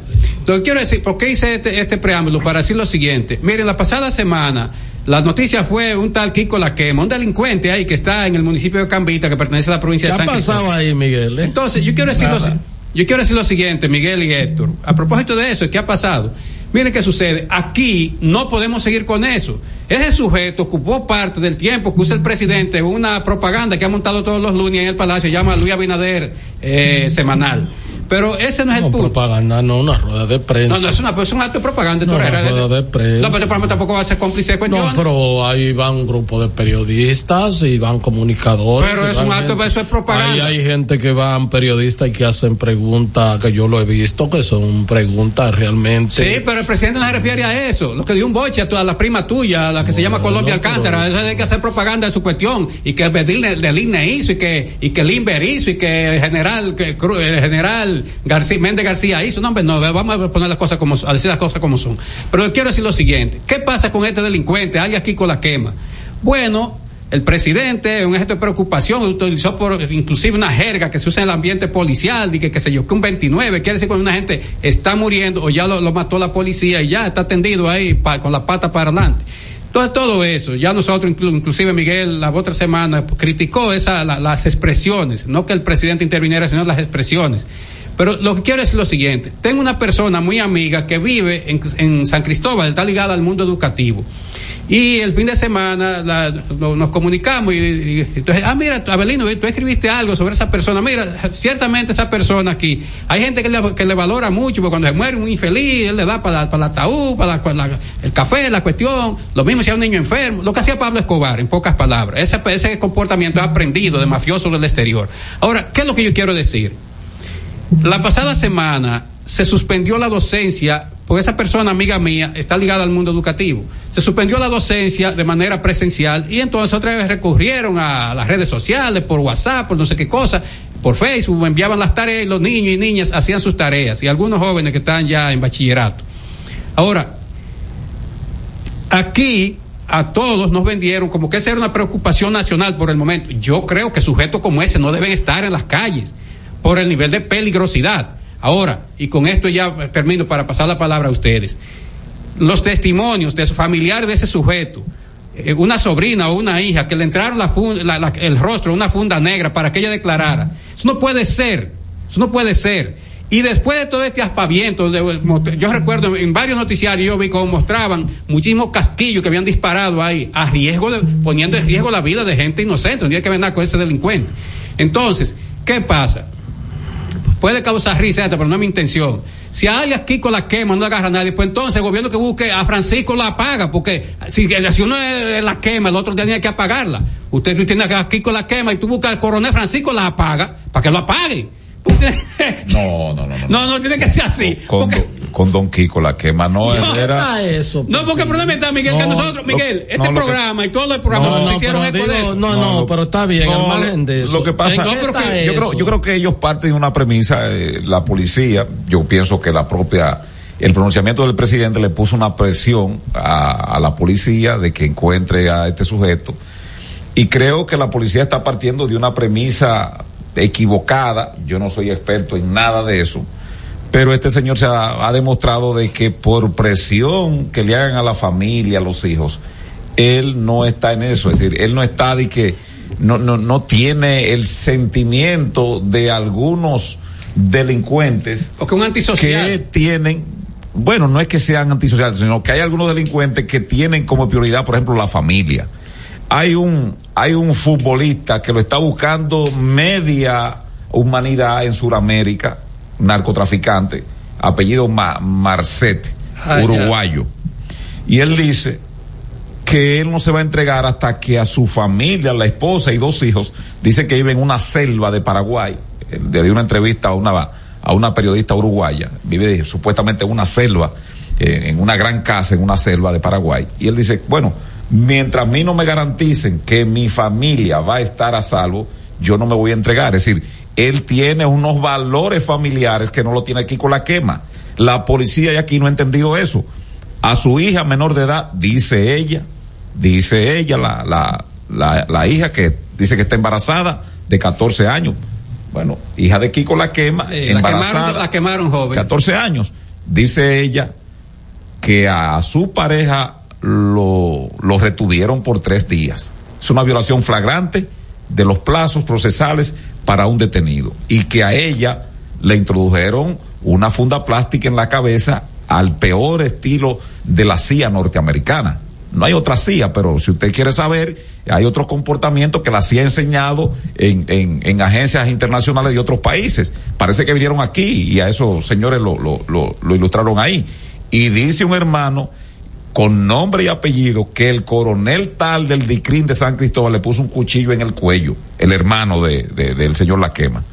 lo que quiero decir, ¿por qué hice este, este preámbulo? Para decir lo siguiente. Miren, la pasada semana, la noticia fue un tal Kiko La Quema, un delincuente ahí que está en el municipio de Cambita, que pertenece a la provincia ¿Qué de ha San pasado Cristóbal. ahí, Miguel? eh? Entonces, yo quiero decir lo, Nada. yo quiero decir lo siguiente, Miguel y Héctor. A propósito de eso, ¿qué ha pasado? Miren qué sucede. Aquí no podemos seguir con eso. Ese sujeto ocupó parte del tiempo que usa el presidente en una propaganda que ha montado todos los lunes en el Palacio, llama Luis Abinader eh, semanal. Pero ese no es el No, punto. propaganda, no, una rueda de prensa. No, no, es, una, es un acto de propaganda. No, una rueda de prensa. No, pero el programa tampoco va a ser cómplice de No, cuestiones. pero ahí van un grupo de periodistas y van comunicadores. Pero es un acto, gente- eso es propaganda. Ahí hay gente que van periodistas y que hacen preguntas, que yo lo he visto, que son preguntas realmente. Sí, pero el presidente no se refiere a eso. Lo que dio un boche a, tu- a la prima tuya, la que se llama Colombia no, pero- Alcántara. Eso hay que hacer propaganda de su cuestión. Y que el del, del INE hizo, y que, y que el Inver hizo, y que el general, que, el general Méndez García hizo. No, vamos a poner las cosas como a decir las cosas como son. Pero quiero decir lo siguiente. ¿Qué pasa con este delincuente, alias Kiko La Quema? Bueno, el presidente, un gesto de preocupación, utilizó por inclusive una jerga que se usa en el ambiente policial, y que, sé yo, un 29, quiere decir cuando una gente está muriendo o ya lo, mató la policía y ya está tendido ahí con la pata para adelante. Entonces todo eso, ya nosotros, inclu- inclusive Miguel, la otra semana criticó esa, la- las expresiones, no que el presidente interviniera, sino las expresiones. Pero lo que quiero es lo siguiente, tengo una persona muy amiga que vive en, San Cristóbal, está ligada al mundo educativo. Y el fin de semana nos comunicamos y, entonces, ah, mira, Abelino, tú escribiste algo sobre esa persona. Mira, ciertamente esa persona aquí, hay gente que le, valora mucho, porque cuando se muere un infeliz, él le da para, para el ataúd, para el café, la cuestión, lo mismo si hay un niño enfermo, lo que hacía Pablo Escobar, en pocas palabras. Ese, ese comportamiento aprendido de mafioso del exterior. Ahora, ¿qué es lo que yo quiero decir? La pasada semana se suspendió la docencia, porque esa persona, amiga mía, está ligada al mundo educativo. Se suspendió la docencia de manera presencial y entonces otra vez recurrieron a las redes sociales, por WhatsApp, por no sé qué cosa, por Facebook, enviaban las tareas los niños y niñas hacían sus tareas y algunos jóvenes que están ya en bachillerato. Ahora, aquí a todos nos vendieron como que esa era una preocupación nacional por el momento. Yo creo que sujetos como ese no deben estar en las calles por el nivel de peligrosidad. Ahora, y con esto ya termino para pasar la palabra a ustedes. Los testimonios de sus familiares de ese sujeto, eh, una sobrina o una hija que le entraron la la- la- el rostro, una funda negra para que ella declarara. Eso no puede ser. Eso no puede ser. Y después de todo este aspaviento, yo recuerdo en varios noticiarios yo vi cómo mostraban muchísimos casquillos que habían disparado ahí, a riesgo de, poniendo en riesgo la vida de gente inocente, no tiene que ver con ese delincuente. Entonces, ¿qué pasa? Puede causar risa, pero no es mi intención. Si a alguien aquí con la quema no agarra a nadie, pues entonces el gobierno que busque a Francisco la apaga, porque si, si uno la quema, el otro tiene que apagarla. Usted tú tienes que aquí con la quema y tú buscas al coronel Francisco la apaga, para que lo apague. No, no, no. No, No, no tiene que ser así. con, con Don Kiko, la quema no, No, era. eso. No, porque el problema está, Miguel, que No, nosotros, lo- Miguel, este no, lo que- programa y todos los programas No, hicieron eco de eso. no, no, pero está bien, al margen de eso. Lo que pasa ¿En qué yo creo que, yo, creo, yo creo que ellos parten de una premisa, eh, la policía, yo pienso que la propia, el pronunciamiento del presidente le puso una presión a, a la policía de que encuentre a este sujeto. Y creo que la policía está partiendo de una premisa equivocada. Yo no soy experto en nada de eso. Pero este señor se ha, ha demostrado de que por presión que le hagan a la familia, a los hijos, él no está en eso. Es decir, él no está de que no, no, no tiene el sentimiento de algunos delincuentes O que un antisocial. que tienen, bueno, no es que sean antisociales, sino que hay algunos delincuentes que tienen como prioridad, por ejemplo, la familia. Hay un, hay un futbolista que lo está buscando media humanidad en Sudamérica, narcotraficante, apellido Ma- Marcet, Ah, uruguayo. Y él dice que él no se va a entregar hasta que a su familia, la esposa y dos hijos, dice que vive en una selva de Paraguay. Le dio una entrevista a una, a una periodista uruguaya, vive supuestamente en una selva, eh, en una gran casa, en una selva de Paraguay. Y él dice, bueno, mientras a mí no me garanticen que mi familia va a estar a salvo, yo no me voy a entregar. Es decir, él tiene unos valores familiares que no lo tiene aquí con la quema. La policía de aquí no ha entendido eso. A su hija menor de edad, dice ella, dice ella, la, la, la, la hija que dice que está embarazada de 14 años. Bueno, hija de Kiko la quema, Eh, la embarazada. quemaron- la quemaron joven. 14 años. Dice ella que a su pareja lo, lo retuvieron por tres días. Es una violación flagrante de los plazos procesales para un detenido. Y que a ella le introdujeron una funda plástica en la cabeza al peor estilo de la CIA norteamericana. No hay otra CIA, pero si usted quiere saber, hay otros comportamientos que la CIA ha enseñado en, en, en agencias internacionales de otros países. Parece que vinieron aquí y a esos señores lo, lo, lo, lo ilustraron ahí. Y dice un hermano con nombre y apellido que el coronel tal del DICRIN de San Cristóbal le puso un cuchillo en el cuello, el hermano de, de- del señor Laquema.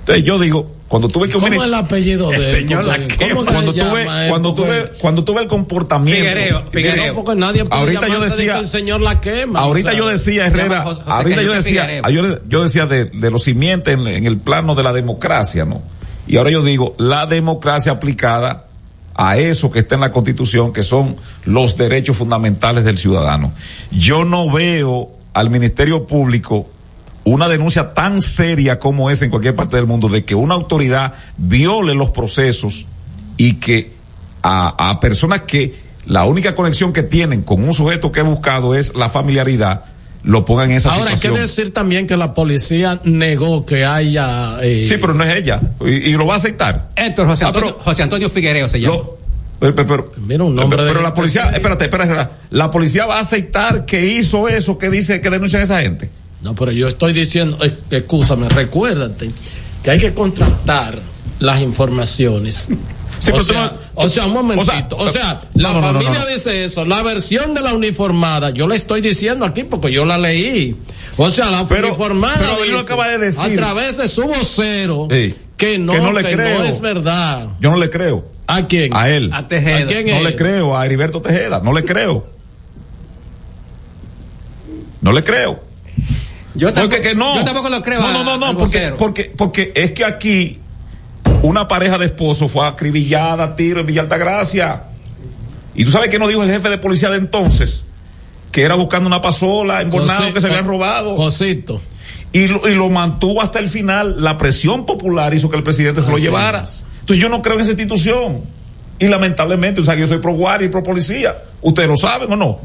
Entonces yo digo, cuando tuve que un ¿Cómo el apellido de El señor Porque, Laquema. ¿cómo que cuando tuve, cuando tuve, cuando tuve el comportamiento. Figuereo, Figuereo. No, porque nadie puede Ahorita yo de decía- que el señor la quema. Ahorita o sea, yo decía, Herrera, José ahorita yo decía, yo, yo decía de, de los simientes en, en el plano de la democracia, ¿no? Y ahora yo digo, la democracia aplicada a eso que está en la constitución, que son los derechos fundamentales del ciudadano. Yo no veo al Ministerio Público una denuncia tan seria como es en cualquier parte del mundo de que una autoridad viole los procesos y que a, a personas que la única conexión que tienen con un sujeto que he buscado es la familiaridad, lo pongan en esa Ahora, hay que situación. decir también que la policía negó que haya. eh, Sí, pero no es ella. Y, y lo va a aceptar. Héctor José Ah, Antonio, José Antonio Figuereo se llama. Pero, pero- pero- Mira un nombre pero, de pero la policía, espérate, espérate, espérate. la policía va a aceptar que hizo eso que dice que denuncian a esa gente. No, pero yo estoy diciendo, eh, escúchame, recuérdate que hay que contrastar las informaciones. Sí, o, pero sea, no- o sea, un momentito. O o sea, la no, no, no, no, familia no. dice eso. La versión de la uniformada, yo la estoy diciendo aquí porque yo la leí. O sea, la Pero- uniformada pero dice, acaba de decir. a través de su vocero Sí. que no, Que no le que creo. no es verdad. Yo no le creo. ¿A quién? A él. A Tejeda. ¿A quién No le creo a Heriberto Tejeda. No le creo. No le creo. Yo tampoco, Porque que no. yo tampoco lo creo. No, a- no, no, no, porque, porque, porque es que aquí una pareja de esposos fue acribillada a tiro en Villa Altagracia. Y tú sabes que no dijo el jefe de policía de entonces, que era buscando una pasola en Bornado que se habían robado. Josito. Y lo, y lo mantuvo hasta el final. La presión popular hizo que el presidente se lo llevara. es. Entonces yo no creo en esa institución. Y lamentablemente, o sea, yo soy pro guardia y pro policía. ¿Ustedes lo saben o no?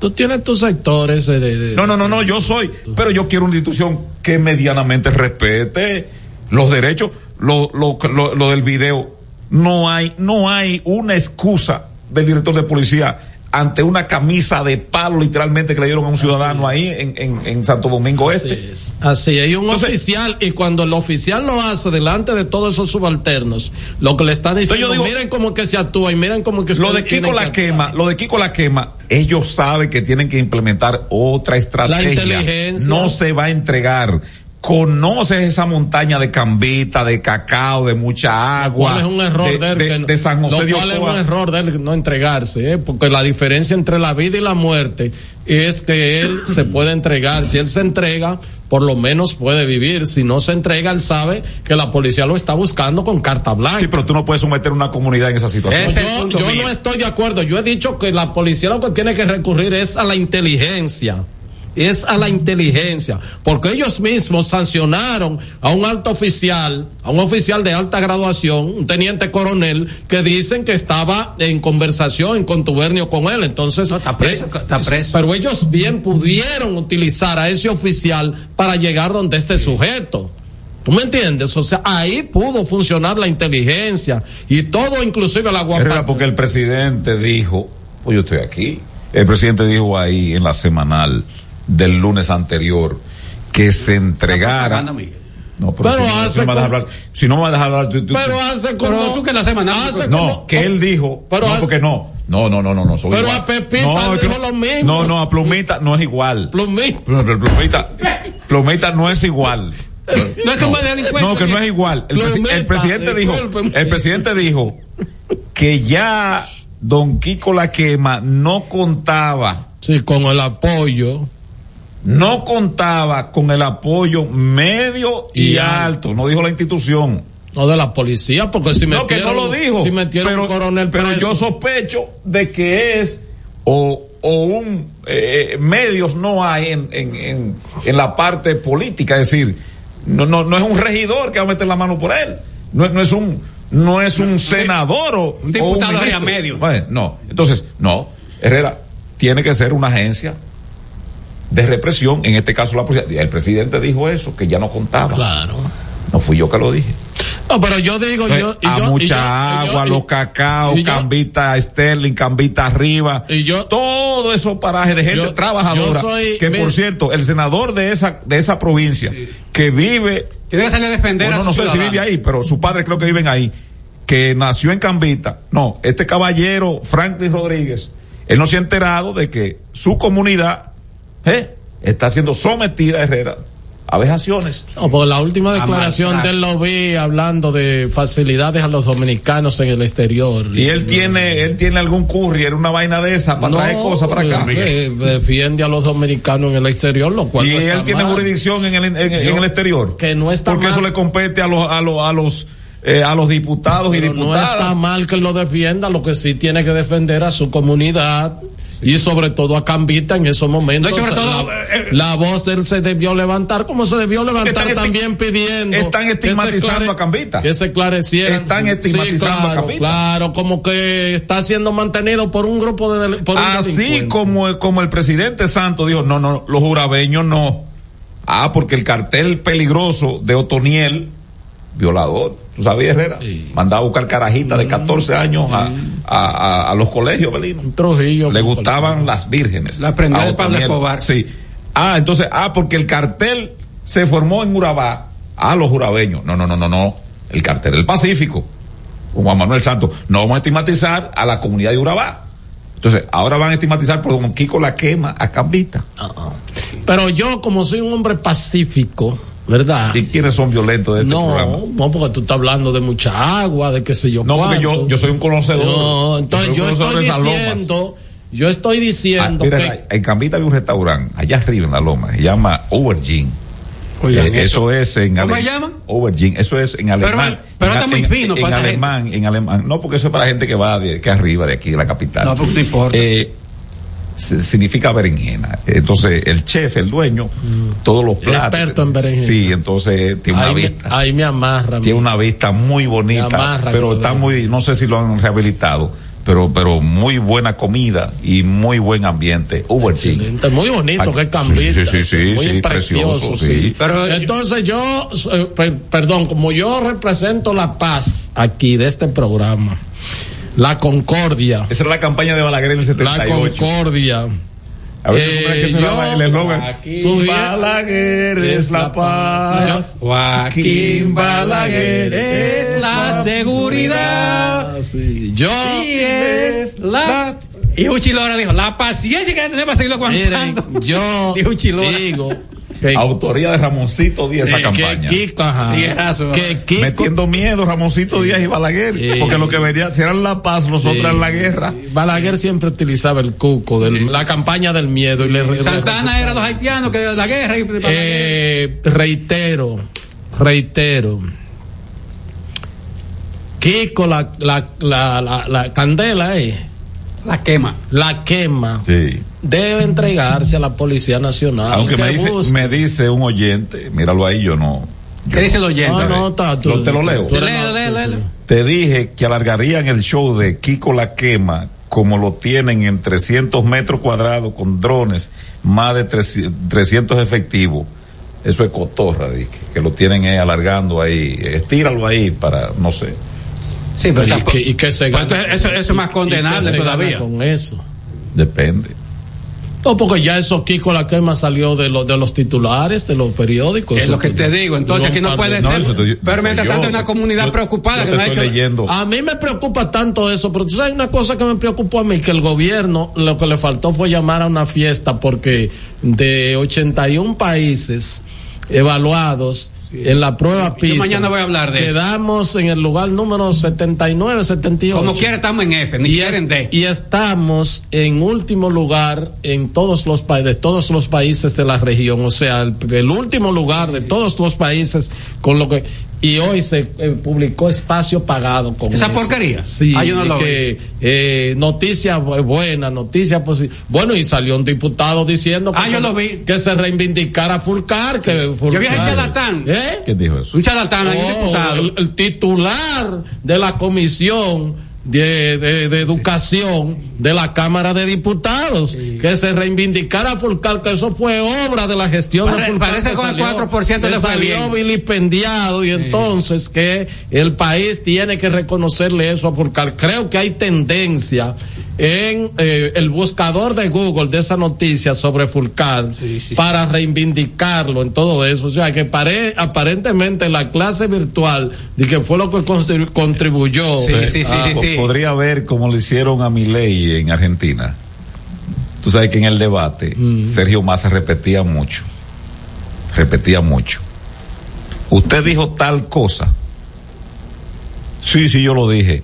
Tú tienes tus sectores de- de- No, no, no, no, yo soy, pero yo quiero una institución que medianamente respete los derechos, lo, lo, lo, lo del video. No hay, no hay una excusa del director de policía ante una camisa de palo literalmente que le dieron a un ciudadano ahí en, en, en Santo Domingo Así Este. es. Así, hay un Entonces- oficial y cuando el oficial lo hace delante de todos esos subalternos, lo que le está diciendo, digo- miren cómo que se actúa y miren cómo que Lo de Kiko la que quema, lo de Kiko la quema, ellos saben que tienen que implementar otra estrategia. inteligencia. No se va a entregar. Conoces esa montaña de cambita, de cacao, de mucha agua. ¿Cuál es un error de, él? de, que no- de San José cual es un error de él no entregarse, ¿eh? porque la diferencia entre la vida y la muerte es que él se puede entregar. Si él se entrega, por lo menos puede vivir. Si no se entrega, él sabe que la policía lo está buscando con carta blanca. Sí, pero tú no puedes someter una comunidad en esa situación. Es yo yo no estoy de acuerdo. Yo he dicho que la policía lo que tiene que recurrir es a la inteligencia. Es a la inteligencia. Porque ellos mismos sancionaron a un alto oficial, a un oficial de alta graduación, un teniente coronel, que dicen que estaba en conversación, en contubernio con él. Entonces, No, está preso, eh, está preso. pero ellos bien pudieron utilizar a ese oficial para llegar donde este sujeto. ¿Tú me entiendes? O sea, ahí pudo funcionar la inteligencia y todo, inclusive la Era guapa. porque el presidente dijo, pues yo estoy aquí. El presidente dijo ahí en la semanal del lunes anterior que se entregara. No, pero, Pero si, no, hace no me vas a como- hablar, si no me vas a dejar hablar, tú- tú- Pero hace como. Pero tú que la semana- hace no, como- que él dijo, Pero no, hace- porque no, No, no, no, no, no. Soy Pero igual. a Pepita no, dijo que- lo mismo. No, no, a Plumita no es igual. Plumita. Plumita, Plumita no es igual. No es un delincuente. No, que no es igual. El, presi- Plumita, el presidente dijo, el presidente dijo que ya Don Kiko la quema no contaba, Sí, con el apoyo. No contaba con el apoyo medio y, Y alto, no dijo la institución. No de la policía, porque si no, que no lo dijo. si metieron pero, un coronel pero yo sospecho de que es o, o un eh, medios no hay en, en, en, en la parte política, es decir, no, no, no es un regidor que va a meter la mano por él, no, es- no es un no es un senador o un diputado o a ministro. medio. Bueno, no, entonces, no, Herrera tiene que ser una agencia de represión, en este caso la policía. El presidente dijo eso, que ya no contaba. Claro. No fui yo que lo dije. No, pero yo digo, yo, y a yo- mucha yo- y yo- agua, y- los cacao, cambita Sterling, cambita arriba, Y yo- todo esos parajes de gente Yo- trabajadora. yo soy- que mira- por cierto, el senador de esa de esa provincia que vive, Tiene que salir a defender bueno, a no su sé si vive ahí, pero sus padres creo que viven ahí, que nació en Cambita. No, este caballero Franklin Rodríguez, él no se ha enterado de que su comunidad eh, está siendo sometida Herrera a vejaciones. No, porque la última declaración de él lo vi hablando de facilidades a los dominicanos en el exterior. Y él tiene, él tiene algún courier, una vaina de esa para traer cosas para acá. eh, defiende a los dominicanos en el exterior, lo cual y no está él tiene jurisdicción en el, en, en Yo- el exterior. que no está Porque mal. eso le compete a los, a los, a los, eh, a los diputados y Pero no diputadas. está mal que lo defienda, lo que sí tiene que defender a su comunidad y sobre todo a Cambita en esos momentos. No, sobre todo, la, eh, la voz de él se debió levantar como se debió levantar también pidiendo. están estigmatizando a Cambita. Que se esclarecieran. Están Sí, estigmatizando a claro, Cambita. Claro, como que está siendo mantenido por un grupo de. Por un Así como, como el presidente Santos dijo, no, no, los jurabeños no. Ah, porque el cartel peligroso de Otoniel, violador, ¿tú sabías, Herrera? Mandaba a buscar carajitas de 14 años a, a, a- a los colegios, Belino. Trujillo. Le gustaban las vírgenes. La prendió A de Pablo. Escobar. Sí. Ah, entonces, ah, porque el cartel se formó en Urabá. Ah, los jurabeños. No, no, no, no, no. El cartel del Pacífico. Con Juan Manuel Santos. No vamos a estigmatizar a la comunidad de Urabá. Entonces, ahora van a estigmatizar por como Kiko la quema a Cambita. Pero yo, como soy un hombre pacífico, ¿verdad? ¿Y quiénes son violentos de este no, programa? no, porque tú estás hablando de mucha agua, de qué sé yo. No, porque yo, yo soy un conocedor. No, entonces yo, estoy diciendo, yo estoy Ah, diciendo mira, que en Cambita había un restaurante, allá arriba en la loma, se llama Aubergine. Oigan, Eh, eso es en ¿Cómo ale- se llama? Eso es en alemán. pero en, está muy en- fino en, para esa alemán, en alemán. No, porque eso es para gente que va de que arriba de aquí de la capital. No, pero no importa. Eh, significa berenjena. Entonces, el chef, el dueño, todos los platos. Experto en berenjena. Sí, entonces tiene una me, vista. ahí me amarra. Tiene una vista muy bonita, Me amarra pero está muy, no sé si lo han rehabilitado, pero, pero muy buena comida y muy buen ambiente. Aubergine. Excelente, muy bonito que es Cambita. sí, sí, sí, sí, muy sí, precioso, sí. sí. Pero entonces yo, eh, per- perdón, como yo represento la paz aquí de este programa, la concordia, Esa era la campaña de Balaguer en el la 78. concordia. A ver, Eh, ¿cómo era que yo- el eslogan? Balaguer es la paz. Joaquín Balaguer es la seguridad. Sí. Yo, Y es la. Y Uchilo ahora dijo, la paciencia que tenemos para seguirlo miren, aguantando. yo Dijo Uchilora. digo Autoría de Ramoncito Díaz esa que campaña. Kiko, ajá, Tienazo. que Kiko Metiendo miedo Ramoncito Díaz y Balaguer. Porque lo que venía, si eran la paz, nosotros Sí. eran la guerra. Balaguer siempre utilizaba el cuco, del- la campaña del miedo. Y le, Santana era los haitianos que la guerra y Eh, reitero, reitero. Kiko, la, la, la, la, la candela, eh, la quema. la quema, Sí. debe entregarse a la Policía Nacional. Aunque que me dice, busque. me dice un oyente, míralo ahí, yo no. ¿Qué dice el oyente? No, no, está, tú- te lo leo. tú. Te dije que alargarían el show de Kiko la quema como lo tienen en 300 metros cuadrados con drones, más de 300 300 efectivos. Eso es cotorra, dije, que lo tienen eh, alargando ahí. Estíralo ahí para, no sé. Sí, pero y, tampoco- que, y que se Pero gana- eso, eso es más y condenable todavía. Con eso. Depende. No, porque ya eso Kiko la quema salió de los de los titulares de los periódicos. Es lo que te digo, entonces aquí no puede ser. pero mientras tanto hay una comunidad preocupada que no ha hecho. Leyendo. A mí me preocupa tanto eso, pero tú sabes una cosa que me preocupó a mí, que el gobierno lo que le faltó fue llamar a una fiesta porque de 81 países evaluados en la prueba PISA. Yo mañana voy a hablar de Quedamos en el lugar número 79, 78. Como quiera estamos en F, ni siquiera en D. Y estamos en último lugar en todos los países, todos los países de la región, o sea, el, el último lugar de todos los países con lo que y hoy se eh, publicó espacio pagado con esa eso. porquería sí ah, yo no lo que eh, noticia buena noticia bueno y salió un diputado diciendo que, ah, se, yo lo vi. que se reivindicara Fulcar que Fulcar, yo vi a charlatán ¿Eh? ¿Quién dijo eso? un charlatán oh, un diputado el, el, titular de la comisión de, de, de, educación de la Cámara de Diputados, sí. que se reivindicara Fulcar, que eso fue obra de la gestión Pare, de Fulcar. Parece que con salió, el 4% que le salió vilipendiado y sí. entonces que el país tiene que reconocerle eso a Fulcar. Creo que hay tendencia en eh, el buscador de Google de esa noticia sobre Fulcar sí, sí, para sí. reivindicarlo en todo eso. O sea, que pare, aparentemente la clase virtual de que fue lo que contribuyó. Ah, podría ver como le hicieron a Milei en Argentina. Tú sabes que en el debate mm. Sergio Massa repetía mucho. Repetía mucho. Usted dijo tal cosa. Sí, sí, yo lo dije.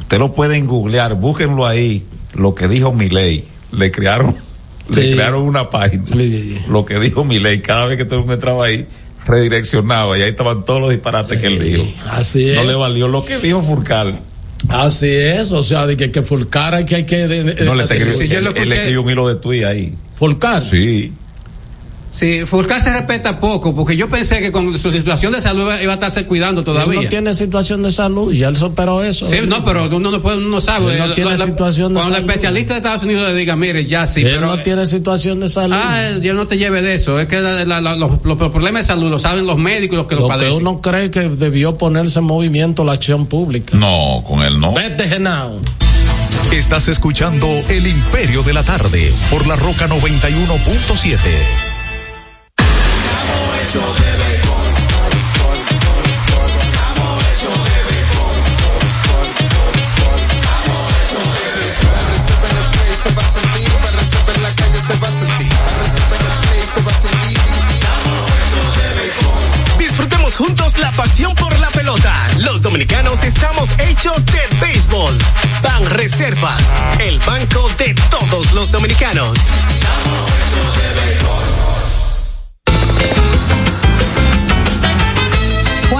Usted lo pueden googlear, búsquenlo ahí lo que dijo Milei, le crearon, sí. le crearon una página, sí. lo que dijo Milei, cada vez que tú entraba ahí, redireccionaba y ahí estaban todos los disparates sí. que él dijo. Así no es. le valió lo que dijo Furcal. Así es, o sea, de que, que Fulcar hay que, hay que de, de, no, le escribió, si él, él escribió un hilo de tuit ahí. Fulcar. Sí. Sí, Fulcar se respeta poco, porque yo pensé que con su situación de salud iba, iba a estarse cuidando todavía. Él no tiene situación de salud, ya él superó eso. Sí, no, pero uno no, puede, uno no sabe. Él no tiene la, situación de cuando salud. el especialista de Estados Unidos le diga, mire, ya sí. Él pero, no tiene situación de salud. Ah, Dios no te lleve de eso. Es que la, la, los, los, problemas de salud lo saben los médicos los que lo, lo padecen. que uno cree que debió ponerse en movimiento la acción pública. No, con él no. Vete, Genao. Estás escuchando El Imperio de la Tarde por la Roca 91.7 Disfrutemos juntos la pasión por la pelota. Los dominicanos estamos hechos de béisbol. Ban Reservas, el banco de todos los dominicanos. De.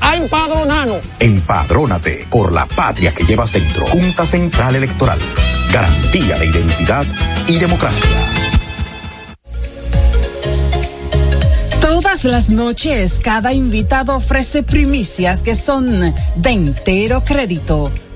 a empadronarnos. Empadrónate por la patria que llevas dentro. Junta Central Electoral. Garantía de identidad y democracia. Todas las noches, cada invitado ofrece primicias que son de entero crédito.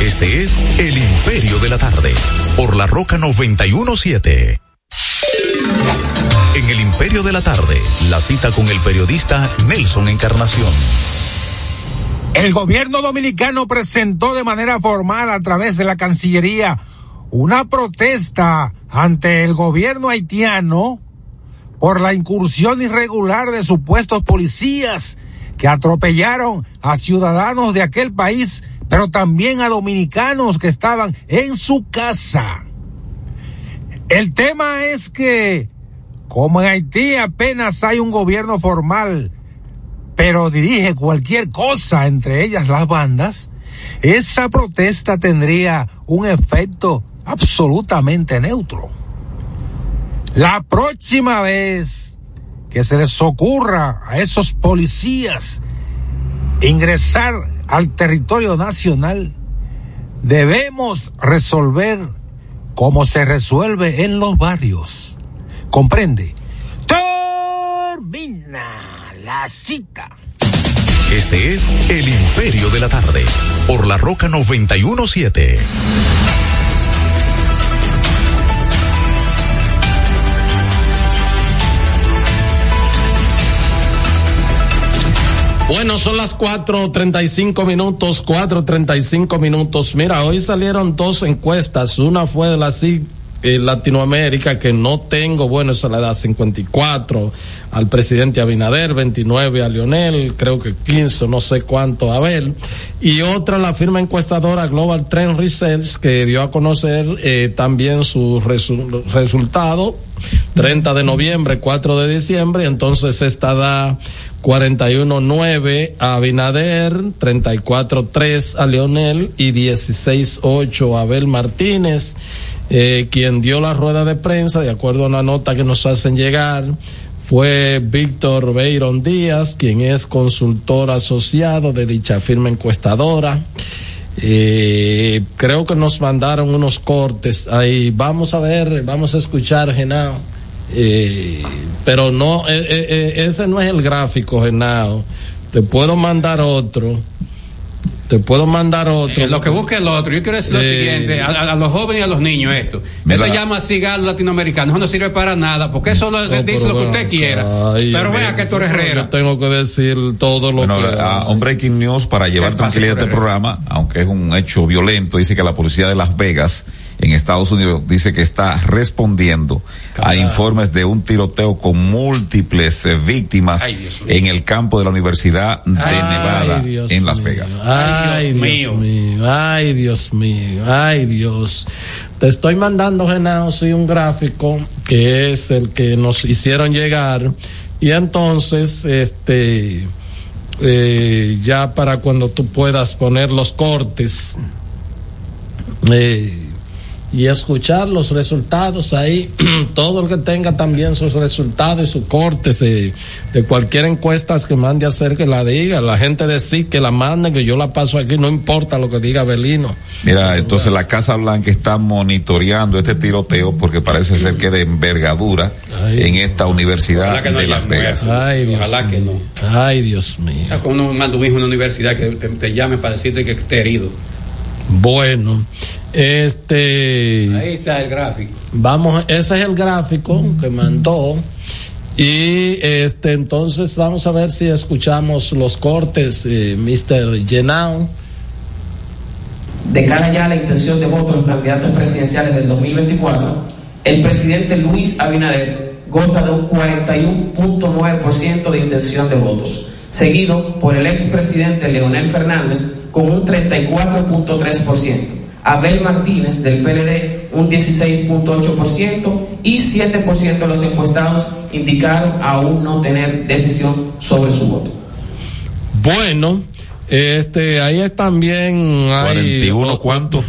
Este es El Imperio de la Tarde, por la Roca 917. En El Imperio de la Tarde, la cita con el periodista Nelson Encarnación. El gobierno dominicano presentó de manera formal a través de la Cancillería una protesta ante el gobierno haitiano por la incursión irregular de supuestos policías que atropellaron a ciudadanos de aquel país, pero también a dominicanos que estaban en su casa. El tema es que, como en Haití apenas hay un gobierno formal, pero dirige cualquier cosa, entre ellas las bandas, esa protesta tendría un efecto absolutamente neutro. La próxima vez que se les ocurra a esos policías ingresar al territorio nacional, debemos resolver como se resuelve en los barrios. ¿Comprende? Termina la cita. Este es El Imperio de la Tarde, por la Roca 917. Bueno, son las cuatro treinta y cinco minutos, cuatro treinta y cinco minutos. Mira, hoy salieron dos encuestas. Una fue de la CIG eh, Latinoamérica, que no tengo, bueno, esa la da 54 al presidente Abinader, 29 a Lionel, creo que 15, no sé cuánto a Abel. Y otra, la firma encuestadora Global Trend Research, que dio a conocer eh, también su resu resultado 30 de noviembre, 4 de diciembre, entonces esta da 41-9 a Abinader, 34-3 a Leonel y 16-8 a Abel Martínez, eh, quien dio la rueda de prensa, de acuerdo a una nota que nos hacen llegar, fue Víctor Beiron Díaz, quien es consultor asociado de dicha firma encuestadora. Eh, creo que nos mandaron unos cortes ahí. Vamos a ver, vamos a escuchar, Genao. Eh, pero no, eh, eh, eh, ese no es el gráfico, Genao. Te puedo mandar otro. Te puedo mandar otro. Eh, lo que busque el otro. Yo quiero decir lo siguiente, a, los jóvenes y a los niños esto. Eso se llama cigarro latinoamericano. Eso no sirve para nada, porque eso lo, No, dice lo que usted quiera. Ay, pero vea que tú eres Yo Herrera. tengo que decir todo lo Bueno, que. a un breaking news para llevar ¿Qué pasa, tranquilidad a este programa, aunque es un hecho violento, dice que la policía de Las Vegas en Estados Unidos dice que está respondiendo a informes de un tiroteo con múltiples eh, víctimas Ay, en el campo de la Universidad de Nevada Dios en Las mío. Vegas. Ay, Dios, mío. Ay, Dios mío. Ay, Dios. Te estoy mandando, Genao, sí, un gráfico que es el que nos hicieron llegar. Y entonces, este, eh, ya para cuando tú puedas poner los cortes, eh, y escuchar los resultados ahí, todo el que tenga también sus resultados y sus cortes de, de cualquier encuesta que mande a hacer que la diga, la gente decir que la mande, que yo la paso aquí, no importa lo que diga Belino. Mira, entonces la Casa Blanca está monitoreando este tiroteo porque parece ser que de envergadura en esta universidad Ojalá que no de Las Vegas. Ay, Dios Ojalá que no. Ay, Dios mío. Cuando uno manda un hijo a una universidad que te, te llame para decirte que esté herido. Bueno, este. Ahí está el gráfico. Vamos, ese es el gráfico que mandó. Y este, entonces vamos a ver si escuchamos los cortes, eh, Mr. Genao. de cara ya a la intención de voto en los candidatos presidenciales del 2024, el presidente Luis Abinader goza de un 41.9% de intención de votos, seguido por el expresidente Leonel Fernández con un 34.3%, Abel Martínez del PLD un 16.8% y 7% de los encuestados indicaron aún no tener decisión sobre su voto. Bueno, este, ahí es también hay. 41, ¿cuánto?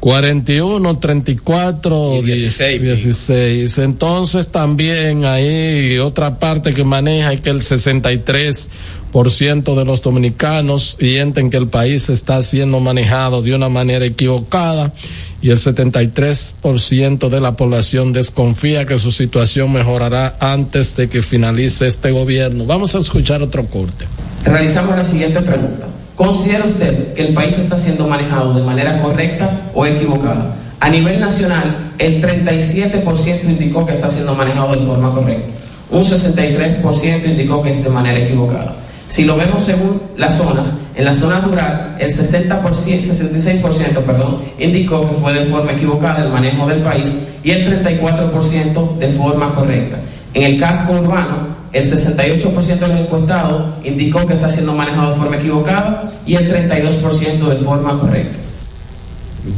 41, 34, 16, 16. Entonces también hay otra parte que maneja y que el 63% de los dominicanos sienten que el país está siendo manejado de una manera equivocada y el 73% de la población desconfía que su situación mejorará antes de que finalice este gobierno. Vamos a escuchar otro corte. Realizamos la siguiente pregunta. ¿Considera usted que el país está siendo manejado de manera correcta o equivocada? A nivel nacional, el 37% indicó que está siendo manejado de forma correcta. Un 63% indicó que es de manera equivocada. Si lo vemos según las zonas, en la zona rural, el 60%, 66% perdón, indicó que fue de forma equivocada el manejo del país y el 34% de forma correcta. En el casco urbano, el 68% de los encuestados indicó que está siendo manejado de forma equivocada y el 32% de forma correcta.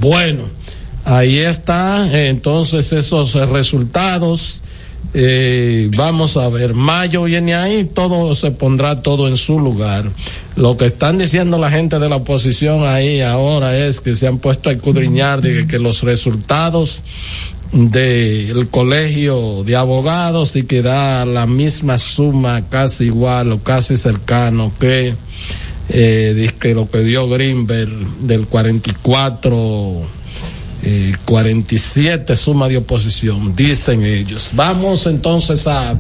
Bueno, ahí está entonces esos resultados. Eh, vamos a ver, mayo viene ahí, todo se pondrá todo en su lugar. Lo que están diciendo la gente de la oposición ahí ahora es que se han puesto a escudriñar de que, los resultados del colegio de abogados y que da la misma suma casi igual o casi cercano que eh, que lo que dio Greenberg del 44 eh, 47 suma de oposición, dicen ellos. Vamos entonces a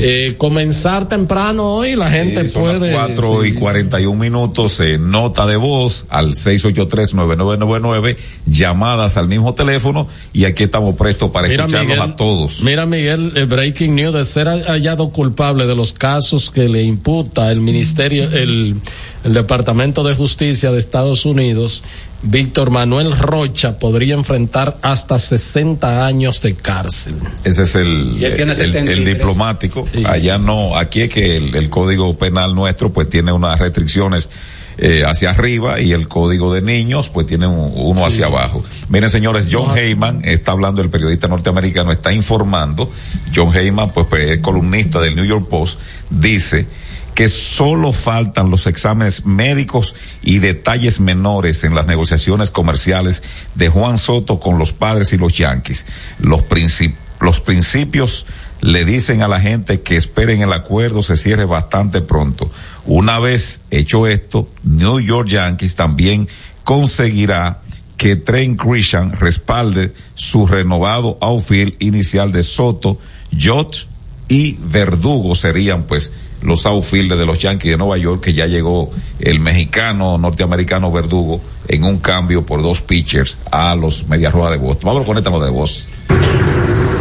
eh, comenzar temprano hoy, la gente Sí, son puede... las 4 sí. y 41 minutos, eh, nota de voz al 683-9999, llamadas al mismo teléfono y aquí estamos prestos para Mira, escucharlos Miguel, a todos. Mira, Miguel, el breaking news de ser hallado culpable de los casos que le imputa el Ministerio, el, el Departamento de Justicia de Estados Unidos, Víctor Manuel Rocha podría enfrentar hasta 60 años de cárcel. Ese es el, el, el 73. diplomático. Allá no, aquí es que el, el código penal nuestro pues tiene unas restricciones eh, hacia arriba y el código de niños pues tiene un- uno Sí. hacia abajo. Miren señores, John Heyman está hablando, el periodista norteamericano está informando. John Heyman pues, pues, es columnista del New York Post, dice que solo faltan los exámenes médicos y detalles menores en las negociaciones comerciales de Juan Soto con los padres y los Yankees. Los, princip- los principios le dicen a la gente que esperen el acuerdo se cierre bastante pronto. Una vez hecho esto, New York Yankees también conseguirá que Trent Christian respalde su renovado outfield inicial de Soto, Jot y Verdugo serían pues los outfielders de los Yankees de Nueva York que ya llegó el mexicano norteamericano Verdugo en un cambio por dos pitchers a los Medias Rojas de Boston. Vamos con de voz.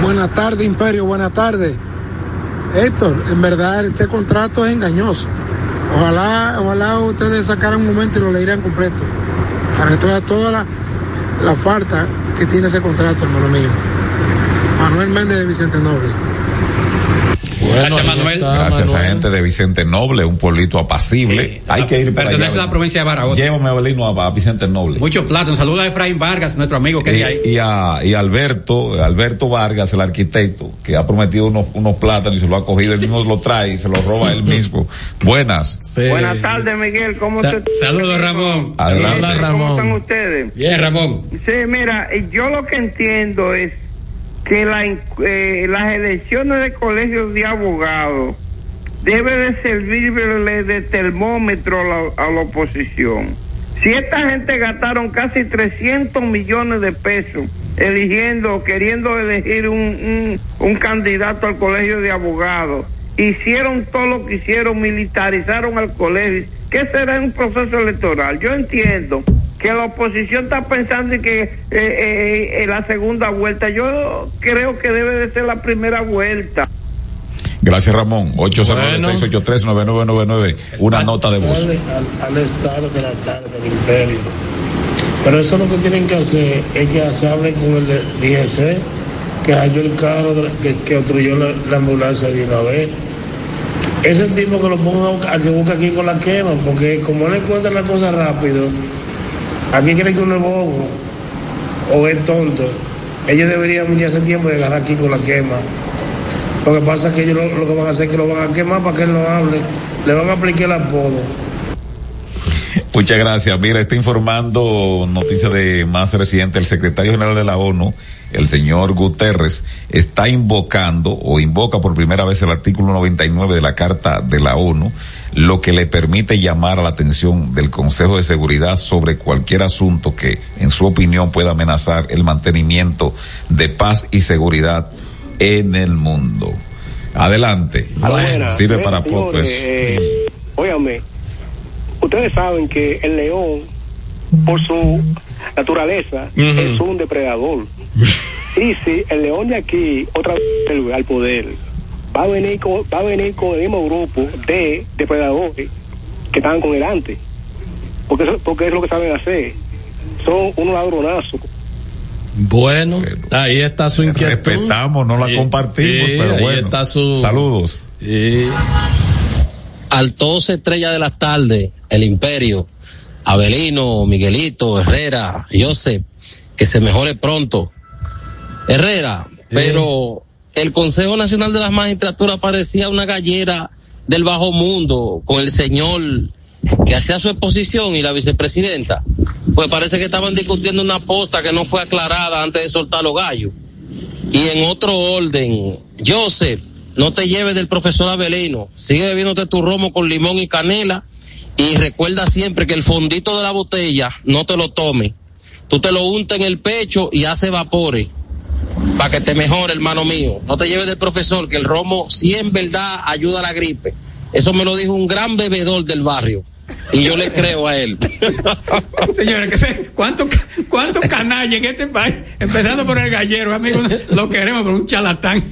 Buenas tardes, Imperio, buenas tardes. Héctor, en verdad este contrato es engañoso. Ojalá, ojalá ustedes sacaran un momento y lo leyeran completo. Para que veas toda la, la falta que tiene ese contrato, hermano mío. Manuel Méndez de Vicente Noble. Gracias, Manuel. Gracias a gente de Vicente Noble, un pueblito apacible. Hay que ir para allá. Pertenece a la provincia de Barahona. Llévame a Abelino a, a Vicente Noble. Muchos platos. Saluda a Efraín Vargas, nuestro amigo que y, hay ahí. y a, y Alberto, Alberto Vargas, el arquitecto, que ha prometido unos, unos plátanos y se lo ha cogido, él mismo lo trae y se lo roba él mismo. Buenas. Buenas tardes, Miguel. ¿Cómo Sa- se Saludos, Ramón. Adelante. Hola, ¿Cómo Ramón. están ustedes? Bien, Ramón. Sí, mira, yo lo que entiendo es que la, en- eh, las elecciones de colegios de abogados debe de servirle de termómetro a la, a la oposición. Si esta gente gastaron casi 300 millones de pesos eligiendo, queriendo elegir un, un, un candidato al colegio de abogados, hicieron todo lo que hicieron, militarizaron al colegio, ¿qué será un proceso electoral? Yo entiendo que la oposición está pensando en que eh, eh, en la segunda vuelta, yo creo que debe de ser la primera vuelta. Gracias, Ramón. 809-683-9999. Una nota de voz. Al, estado de la tarde del imperio. Pero eso lo que tienen que hacer es que se hablen con el DGC, que halló el carro de- que, que obstruyó la, la ambulancia de una vez. Ese tipo que lo ponga a que busque aquí con la quema, porque como le encuentran la cosa rápido, aquí creen que uno es bobo o es tonto. Ellos deberían ya hace tiempo de agarrar aquí con la quema. Lo que pasa es que ellos lo, lo que van a hacer es que lo van a quemar para que él no hable. Le van a aplicar el apodo. Muchas gracias. Mira, está informando noticia de más reciente. El secretario general de la ONU, el señor Guterres, está invocando o invoca por primera vez el artículo 99 de la Carta de la ONU, lo que le permite llamar a la atención del Consejo de Seguridad sobre cualquier asunto que, en su opinión, pueda amenazar el mantenimiento de paz y seguridad en el mundo. Adelante. Buenas. Sirve Eh, para poco eso. eh, óigame, ustedes saben que el león, por su naturaleza, es un depredador. y si el león de aquí, otra vez al poder, va a venir con, va a venir con el mismo grupo de depredadores que estaban con él antes. Porque, eso- porque es lo que saben hacer. Son unos ladronazos. Bueno, ahí está su inquietud. Respetamos, no la Sí, compartimos, sí, pero ahí bueno. está su- Saludos. Altos Estrella de las Tardes, El Imperio, Abelino, Miguelito, Herrera, Joseph, que se mejore pronto. Herrera, pero el Consejo Nacional de las Magistraturas parecía una gallera del bajo mundo con el señor que hacía su exposición y la vicepresidenta. Pues parece que estaban discutiendo una posta que no fue aclarada antes de soltar los gallos. Y en otro orden, Joseph, no te lleves del profesor Abelino, sigue bebiéndote tu romo con limón y canela y recuerda siempre que el fondito de la botella no te lo tome. Tú te lo untas en el pecho y hace vapores para que te mejore, hermano mío. No te lleves del profesor, que el romo sí en verdad ayuda a la gripe. Eso me lo dijo un gran bebedor del barrio. Y yo le creo a él. Señores, que sé, ¿cuántos cuánto canallas en este país? Empezando por el gallero, amigo, lo queremos por un charlatán.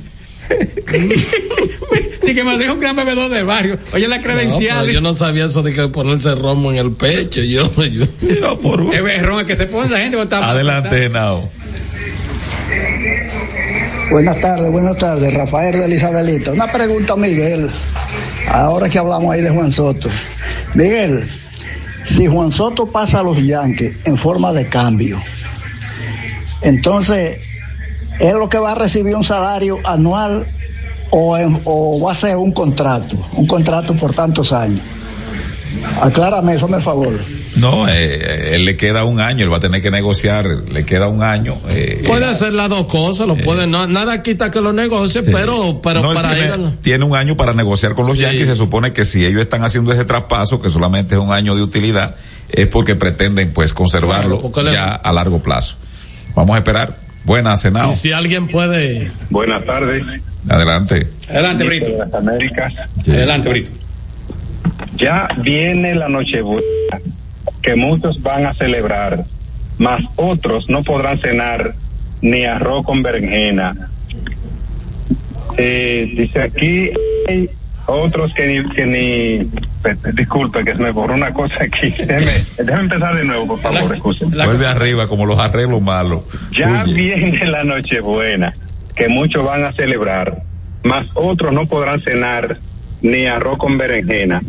y que me dijo un gran bebedor del barrio. Oye, la credencial. yo no sabía eso de que ponerse romo en el pecho. Yo, yo, Es berrón, es que se pone la gente Adelante, Genao. Buenas tardes, buenas tardes. Rafael de Isabelita. Una pregunta, Miguel. Ahora que hablamos ahí de Juan Soto. Miguel, si Juan Soto pasa a los Yankees en forma de cambio, entonces, ¿es lo que va a recibir un salario anual o, en- o va a ser un contrato? Un contrato por tantos años. Aclárame eso, por favor. No, eh, eh, él le queda un año, él va a tener que negociar, le queda un año. eh, puede hacer las dos cosas, lo puede, no, nada quita que lo negocie, pero, pero no, él para tiene, ir a la- tiene un año para negociar con los Yankees. Se supone que si ellos están haciendo ese traspaso, que solamente es un año de utilidad, es porque pretenden pues conservarlo Claro, porque le- ya a largo plazo. Vamos a esperar. Buenas, Senado. Y si alguien puede. Buenas tardes. Adelante. Adelante, Brito. De las Américas. Adelante, Brito. Ya viene la Nochebuena, que muchos van a celebrar, mas otros no podrán cenar ni arroz con berenjena. Eh, dice aquí, hay otros que ni, que ni pe- disculpe que se me borró una cosa aquí. Déjeme, déjeme empezar de nuevo, por favor, escúcheme. Vuelve arriba como los arreglos malos. Ya Huye. viene la Nochebuena, que muchos van a celebrar, mas otros no podrán cenar ni arroz con berenjena.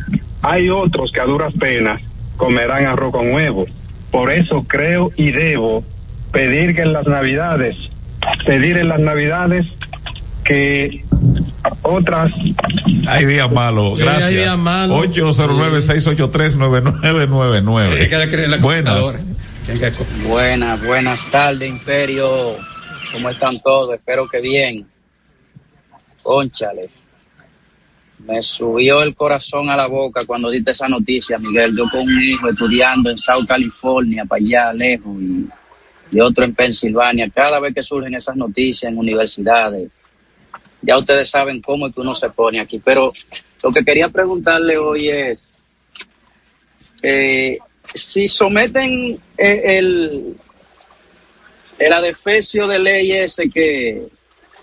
Hay otros que a duras penas comerán arroz con huevo. Por eso creo y debo pedir que en las navidades, pedir en las navidades que otras hay días malos, Sí, hay gracias. días malos. 809-683-9999. Buenas. Buenas, buenas tardes, Imperio. ¿Cómo están todos? Espero que bien. Conchale. Me subió el corazón a la boca cuando diste esa noticia, Miguel. Yo con un hijo estudiando en South California, para allá lejos, y, otro en Pensilvania. Cada vez que surgen esas noticias en universidades, ya ustedes saben cómo es que uno se pone aquí. Pero lo que quería preguntarle hoy es, eh, si someten eh, el, el adefesio de ley ese que,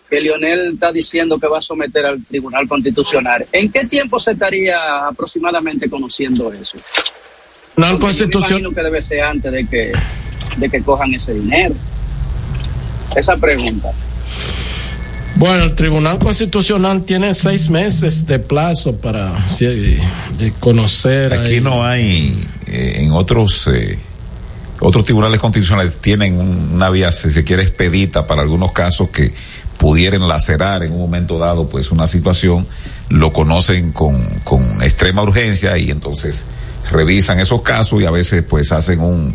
que Lionel está diciendo que va a someter al Tribunal Constitucional, ¿en qué tiempo se estaría aproximadamente conociendo eso? No, Constitución- imagino que debe ser antes de que, de que cojan ese dinero. Esa pregunta. Bueno, el Tribunal Constitucional tiene seis meses de plazo para sí, de conocer. Aquí ahí. no hay, eh, en otros, eh, otros tribunales constitucionales tienen un- una vía, si se quiere, expedita para algunos casos que pudieran lacerar en un momento dado, pues, una situación, lo conocen con, con extrema urgencia y entonces revisan esos casos y a veces, pues, hacen un,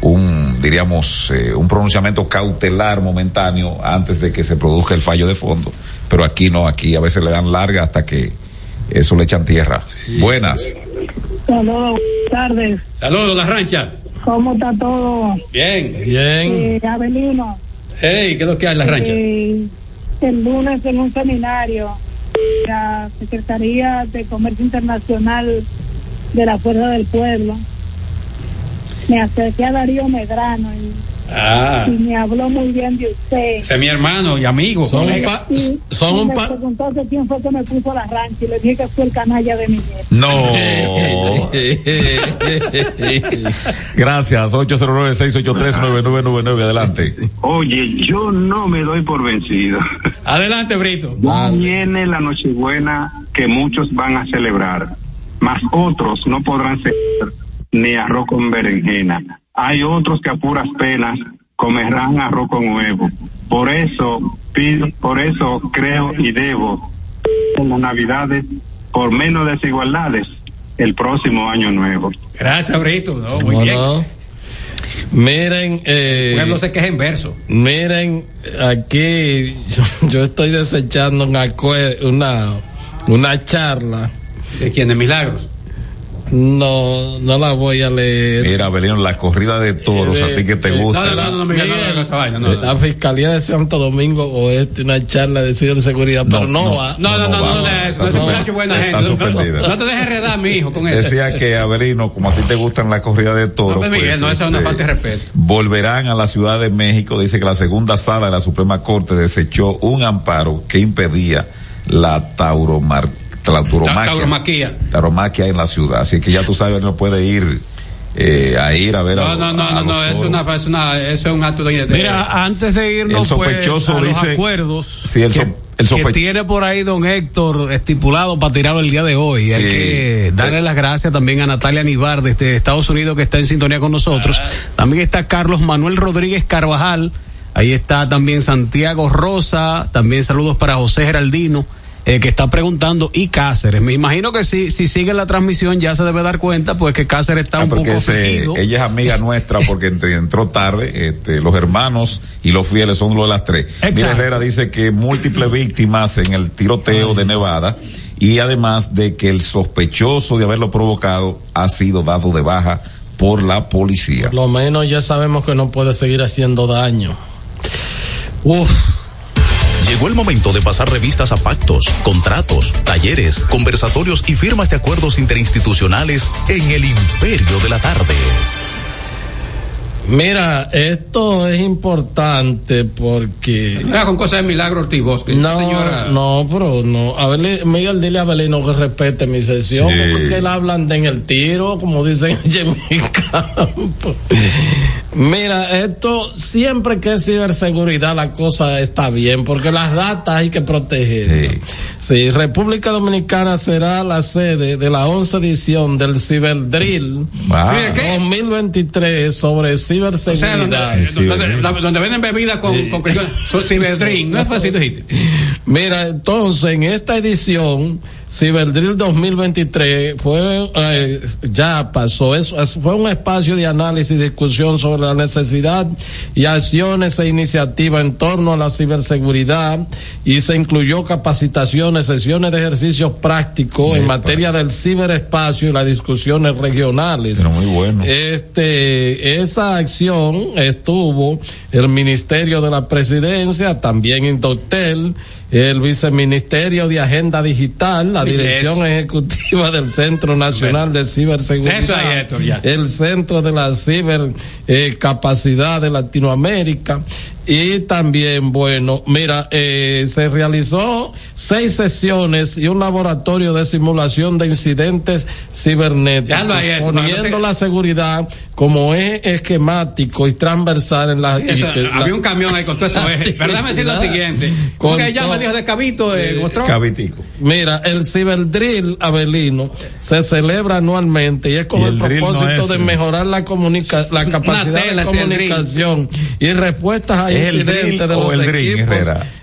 un, diríamos, eh, un pronunciamiento cautelar momentáneo antes de que se produzca el fallo de fondo. Pero aquí no, aquí a veces le dan larga hasta que eso le echan tierra. Buenas. Saludos, buenas tardes. Saludos, la rancha. ¿Cómo está todo? Bien. Eh, Abelino, Hey, ¿qué es lo que hay en la rancha? eh, el lunes en un seminario, la Secretaría de Comercio Internacional de la Fuerza del Pueblo, me acerqué a Darío Medrano y, Ah, y me habló muy bien de usted. ese es mi hermano y amigo. Son un pa- Y, son y un me pa- preguntó que quién fue que me puso la rancha y le dije que fue el canalla de Miguel. No. Gracias. 809-683-9999. Adelante. Oye, yo no me doy por vencido. Adelante, Brito. Ya viene la Nochebuena que muchos van a celebrar, mas otros no podrán celebrar ni arroz con berenjena. Hay otros que a puras penas comerán arroz con huevo. Por eso pido, por eso creo y debo en las navidades por menos desigualdades el próximo año nuevo. Gracias, Brito. No, muy ¿Cómo bien. no? Miren, eh, Pueblo se queja en verso. miren, aquí yo, yo estoy desechando una, una, una charla. ¿De quién? ¿De Milagros? No, no la voy a leer. Mira, Belino, la corrida de toros, a ti que te gusta. No, no, no, no, no. No, no. La Fiscalía de Santo Domingo Oeste, una charla de pero no, va. No, no, no, no, no, va. no, gente. No, no, suspendida. no te dejes redar, mi hijo, con eso. Decía que Avelino, como a ti te gustan la corrida de toros, No, pues, Miguel, no, esa es una falta de respeto. volverán a la Ciudad de México. Dice que la segunda sala de la Suprema Corte desechó un amparo que impedía la tauromar, la tauromaquia, Tauromaquia. tauromaquia en la ciudad. Así que ya tú sabes, no puede ir eh, a ir a ver a No, los- no, no, a no, no, es toros. una, es una, eso es un acto de. Mira, antes de irnos El sospechoso pues, a dice- los acuerdos Sí, el que, so- el que tiene por ahí don Héctor estipulado para tirarlo el día de hoy. Hay que darle las gracias también a Natalia Nivar desde Estados Unidos que está en sintonía con nosotros. También está Carlos Manuel Rodríguez Carvajal. Ahí está también Santiago Rosa. También saludos para José Geraldino. Eh, que está preguntando y Cáceres. Me imagino que si, si sigue la transmisión ya se debe dar cuenta pues que Cáceres está Ah, un porque poco ella es amiga nuestra porque entró tarde, este, los hermanos y los fieles son los de las tres. Mira. Herrera dice que múltiples víctimas en el tiroteo de Nevada y además de que el sospechoso de haberlo provocado ha sido dado de baja por la policía. Por lo menos ya sabemos que no puede seguir haciendo daño. Uf. Llegó el momento de pasar revistas a pactos, contratos, talleres, conversatorios y firmas de acuerdos interinstitucionales en el imperio de la tarde. Mira, esto es importante porque. Mira, con cosas de milagro Ortiz No, señora. no, pero no. A ver, Miguel, dile a Belino que respete mi sesión, Sí. porque él hablan de en el tiro, como dicen en mi campo. Mira, esto siempre que es ciberseguridad la cosa está bien, porque las datas hay que proteger. Sí. República Dominicana será la sede de la 11 edición del Ciberdrill Wow. 2023 sobre ciberseguridad. O sea, donde, donde, donde venden bebidas con, ciberdrink, no es fácil dijiste. Mira, entonces en esta edición, Ciberdrill 2023 fue, eh, ya pasó, eso es- fue un espacio de análisis y discusión sobre la necesidad y acciones e iniciativas en torno a la ciberseguridad y se incluyó capacitaciones, sesiones de ejercicios prácticos en materia del ciberespacio y las discusiones regionales. muy bueno. Este, esa acción estuvo el Ministerio de la Presidencia, también Indoctel, el Viceministerio de Agenda Digital, la Dirección Ejecutiva del Centro Nacional de Ciberseguridad, Eso ahí, Héctor, ya. el Centro de la Cibercapacidad de Latinoamérica y también, bueno, mira, eh, se realizó seis sesiones y un laboratorio de simulación de incidentes cibernéticos, que no poniendo se- la seguridad como eje esquemático y transversal en la... Eso, y que la- había un camión ahí con todo eso eje. Pero déjame decir lo siguiente. ¿Cómo Con que llama todo- el hijo de Cabito? Eh, Gotrón? Cabitico. Mira, el Ciberdrill Abelino se celebra anualmente y es con Y el, no propósito es, de eh. mejorar la comunica la capacidad tela, de comunicación y respuestas a ¿Es el drill de o los el drink?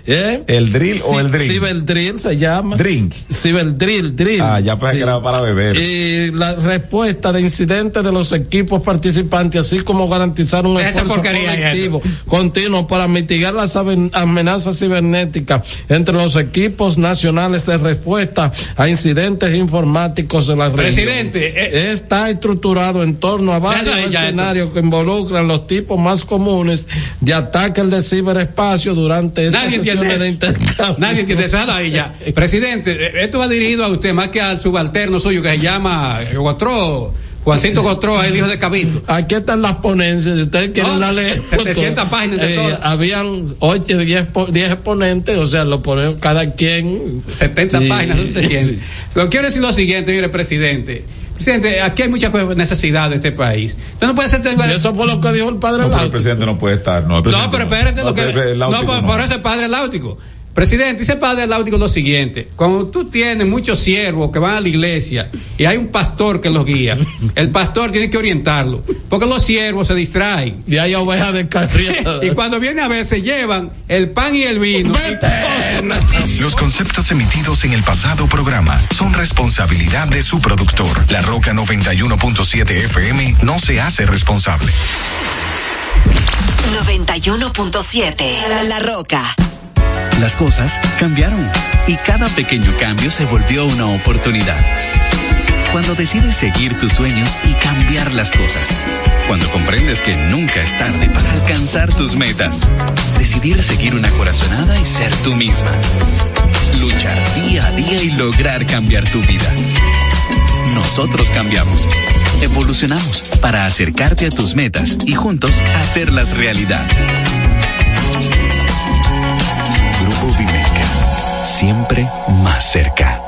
¿Eh? ¿El drill o el drink? Ciberdrill se llama. Drink. Ciberdrill, drill. Ah, ya pensé Sí. que era para beber. Y la respuesta de incidentes de los equipos participantes, así como garantizar un esfuerzo colectivo continuo para mitigar las amenazas cibernéticas entre los equipos nacionales de respuesta a incidentes informáticos de la región. Presidente, eh, está estructurado en torno a varios escenarios que involucran los tipos más comunes de ataques del ciberespacio durante estas Nadie sesiones de intercambio. Nadie entiende eso. Ahí ya. Presidente, eh, esto va dirigido a usted más que al subalterno suyo que se llama eh, Gotró, Juancito Gotró, el hijo de Cabito. Aquí están las ponencias, si ustedes quieren No, la leer. 700 páginas de Eh, todo. Habían 8, 10, po- 10 exponentes, o sea, lo ponemos cada quien. 70 Sí, páginas, no te sí. Lo quiero decir lo siguiente, mire, presidente. Presidente, aquí hay muchas cosas- necesidades de este país. Usted no puede ser. Eso fue lo que dijo el padre No, pero el presidente no puede estar. No, el pero espérate, lo que. el- el No, Láutico por, no. por eso es padre Láutico. Presidente, dice padre Láutico lo siguiente: cuando tú tienes muchos siervos que van a la iglesia y hay un pastor que los guía, el pastor tiene que orientarlo, porque los siervos se distraen. Y hay ovejas descarriadas. y cuando viene a ver, se llevan el pan y el vino. Los conceptos emitidos en el pasado programa son responsabilidad de su productor. La Roca 91.7 FM no se hace responsable. 91.7 La, La Roca. Las cosas cambiaron y cada pequeño cambio se volvió una oportunidad. Cuando decides seguir tus sueños y cambiar las cosas. Cuando comprendes que nunca es tarde para alcanzar tus metas. Decidir seguir una corazonada y ser tú misma. Luchar día a día y lograr cambiar tu vida. Nosotros cambiamos. Evolucionamos para acercarte a tus metas y juntos hacerlas realidad. Siempre más cerca.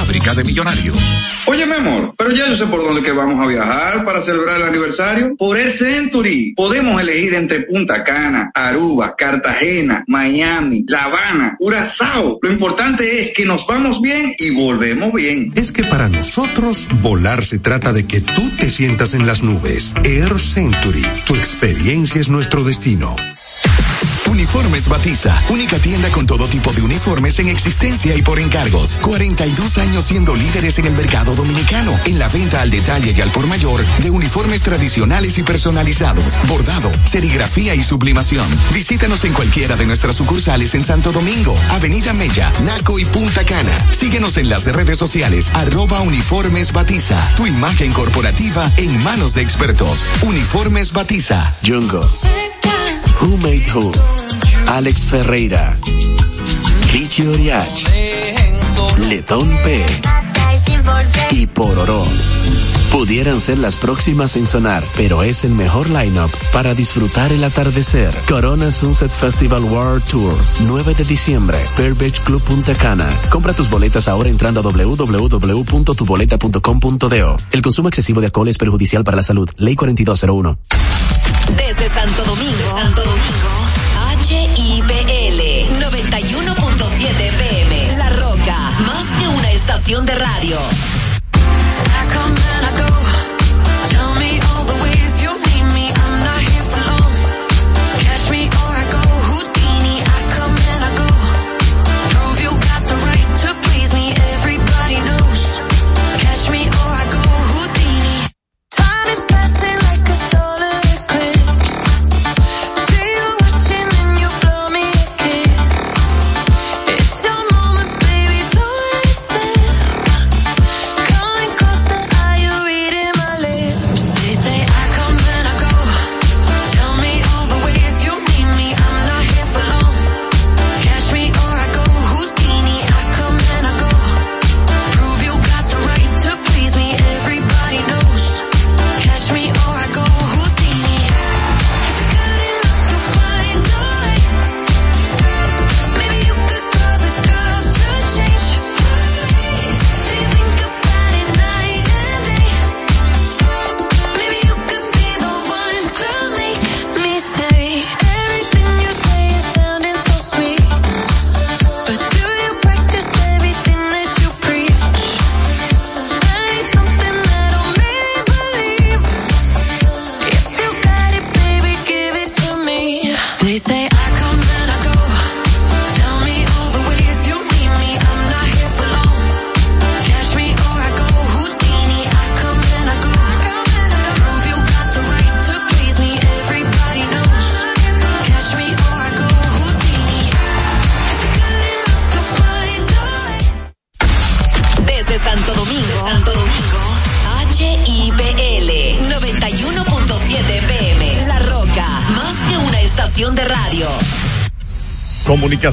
fábrica de millonarios. Oye, mi amor, pero ya yo sé por dónde que vamos a viajar para celebrar el aniversario. Por el Century. Podemos elegir entre Punta Cana, Aruba, Cartagena, Miami, La Habana, Curazao. Lo importante es que nos vamos bien y volvemos bien. Es que para nosotros volar se trata de que tú te sientas en las nubes. Air Century, tu experiencia es nuestro destino. Uniformes Batiza, única tienda con todo tipo de uniformes en existencia y por encargos. 42 años siendo líderes en el mercado dominicano, en la venta al detalle y al por mayor de uniformes tradicionales y personalizados, bordado, serigrafía y sublimación. Visítanos en cualquiera de nuestras sucursales en Santo Domingo, Avenida Mella, Naco y Punta Cana. Síguenos en las redes sociales, arroba Uniformes Batiza, tu imagen corporativa en manos de expertos. Uniformes Batiza. Jungos. Who Made Who, Alex Ferreira, Richie Oriach, Letón P y Pororó. Pudieran ser las próximas en sonar, pero es el mejor lineup para disfrutar el atardecer. Corona Sunset Festival World Tour, 9 de diciembre, Pearl Beach Club Punta Cana. Compra tus boletas ahora entrando a www.tuboleta.com.do. El consumo excesivo de alcohol es perjudicial para la salud. Ley 4201. Desde Santo de radio.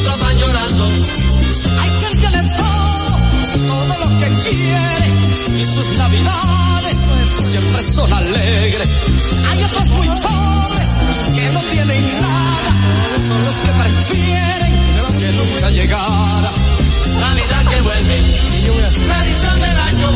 otros van llorando. Hay quien se le todo lo que quiere y sus navidades siempre son alegres. Hay otros muy pobres que no tienen nada, son los que prefieren que nunca llegara. Navidad que vuelve, tradición del año.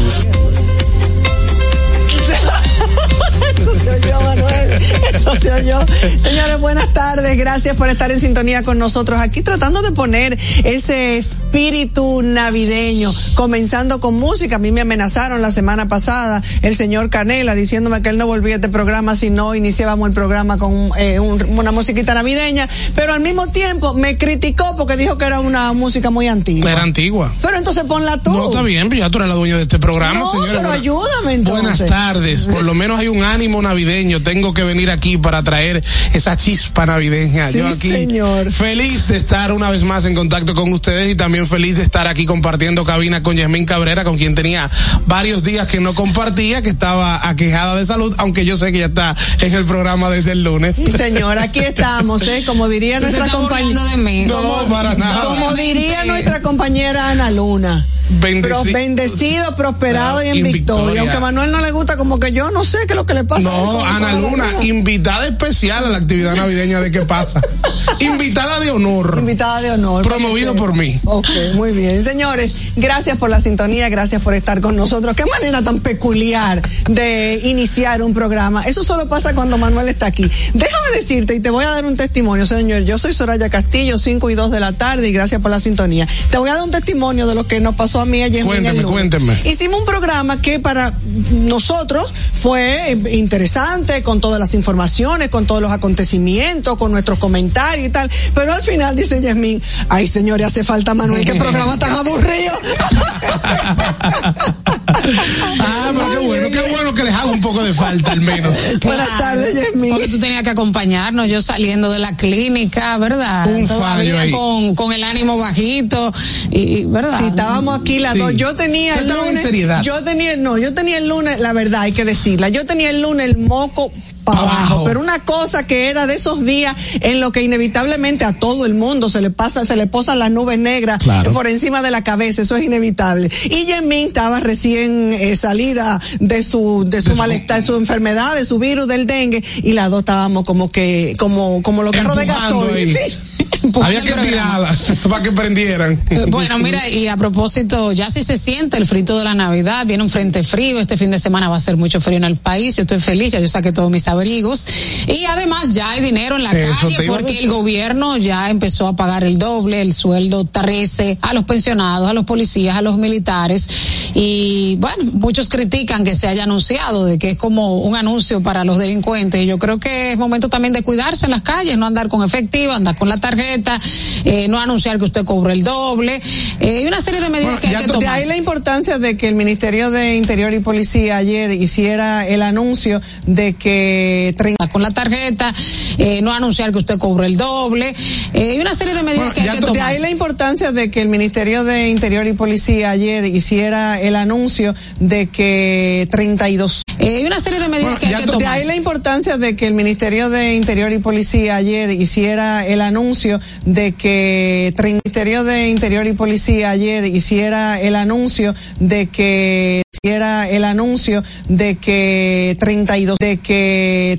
Eso se oyó, Manuel. Eso se oyó. Señor buenas tardes. Gracias por estar en sintonía con nosotros aquí tratando de poner ese espíritu navideño, comenzando con música. A mí me amenazaron la semana pasada el señor Canela diciéndome que él no volvía a este programa si no iniciábamos el programa con eh, un, una musiquita navideña, pero al mismo tiempo me criticó porque dijo que era una música muy antigua. Era antigua. Pero entonces ponla tú. No, está bien, pero ya tú eres la dueña de este programa, No, señora. pero ayúdame entonces. Buenas tardes. Por lo menos hay un ánimo navideño. Tengo que venir aquí para traer esa chispa navideña. Sí, Yo aquí señor. feliz de estar una vez más en contacto con ustedes y también feliz de estar aquí compartiendo cabina con Yasmín Cabrera, con quien tenía varios días que no compartía, que estaba aquejada de salud, aunque yo sé que ya está en el programa desde el lunes. Sí, señor, aquí estamos, ¿eh? Como diría Se nuestra compañera. No, para nada. Como diría nuestra compañera Ana Luna. Bendeci- bendecido, prosperado y en, Y en victoria. victoria. Aunque a Manuel no le gusta, como que yo no sé qué es lo que le pasa. No, Ana Luna, invitada especial a la actividad navideña de qué pasa. invitada de honor. Invitada de honor. Promovido por mí. Ok, muy bien. Señores, gracias por la sintonía, gracias por estar con nosotros. Qué manera tan peculiar de iniciar un programa. Eso solo pasa cuando Manuel está aquí. Déjame decirte y te voy a dar un testimonio, señor. Yo soy Soraya Castillo, 5 y 2 de la tarde y gracias por la sintonía. Te voy a dar un testimonio de lo que nos pasó a mí ayer. en el Cuénteme, cuénteme. Hicimos un programa que para nosotros fue eh, interesante, con todas las informaciones, con todos los acontecimientos, con nuestros comentarios y tal. Pero al final dice Yasmín, ay señores, hace falta Manuel, qué programa tan aburrido. Ah, pero qué bueno, qué bueno que les haga un poco de falta al menos. Buenas tardes, Yasmín. Porque tú tenías que acompañarnos, yo saliendo de la clínica, ¿verdad? Un fallo Todavía ahí. Con, con el ánimo bajito, y, ¿verdad? Sí, estábamos aquí las Sí. Yo tenía el en lunes. seriedad. Yo tenía, no, yo tenía el lunes, la verdad, hay que decirla. Yo tenía el lunes el moco para Pa' abajo, abajo. pero una cosa que era de esos días en lo que inevitablemente a todo el mundo se le pasa, se le posan las nubes negras Claro. por encima de la cabeza, eso es inevitable. Y Yemin estaba recién eh, salida de su, de su De su- malestar, de su enfermedad, de su virus del dengue, y las dos estábamos como que, como, como los carros de ahí. Sí. Había que tirarlas para que prendieran. Bueno, mira, y a propósito, ya sí se siente el frito de la Navidad, viene un frente frío, este fin de semana va a ser mucho frío en el país, yo estoy feliz, ya yo saqué todos mis abrigos, y además ya hay dinero en la Eso calle porque el gobierno ya empezó a pagar el doble, el sueldo 13 a los pensionados, a los policías, a los militares, y bueno, muchos critican que se haya anunciado, de que es como un anuncio para los delincuentes, y yo creo que es momento también de cuidarse en las calles, no andar con efectivo, andar con la tarjeta, eh, no anunciar que usted cobre el doble, eh, y una serie de medidas Bueno, que hay que tú- De tomar. ahí la importancia de que el Ministerio de Interior y Policía ayer hiciera el anuncio de que 30 con la tarjeta, eh, no anunciar que usted cobre el doble, eh, y una serie de medidas Bueno, que hay que tú- De tomar. ahí la importancia de que el Ministerio de Interior y Policía ayer hiciera el anuncio de que 32 Eh, y una serie de medidas Bueno, que hay que De ahí la importancia de que el Ministerio de Interior y Policía ayer hiciera el anuncio de que tre- Ministerio de Interior y Policía ayer hiciera el anuncio de que hiciera el anuncio de que 32 de que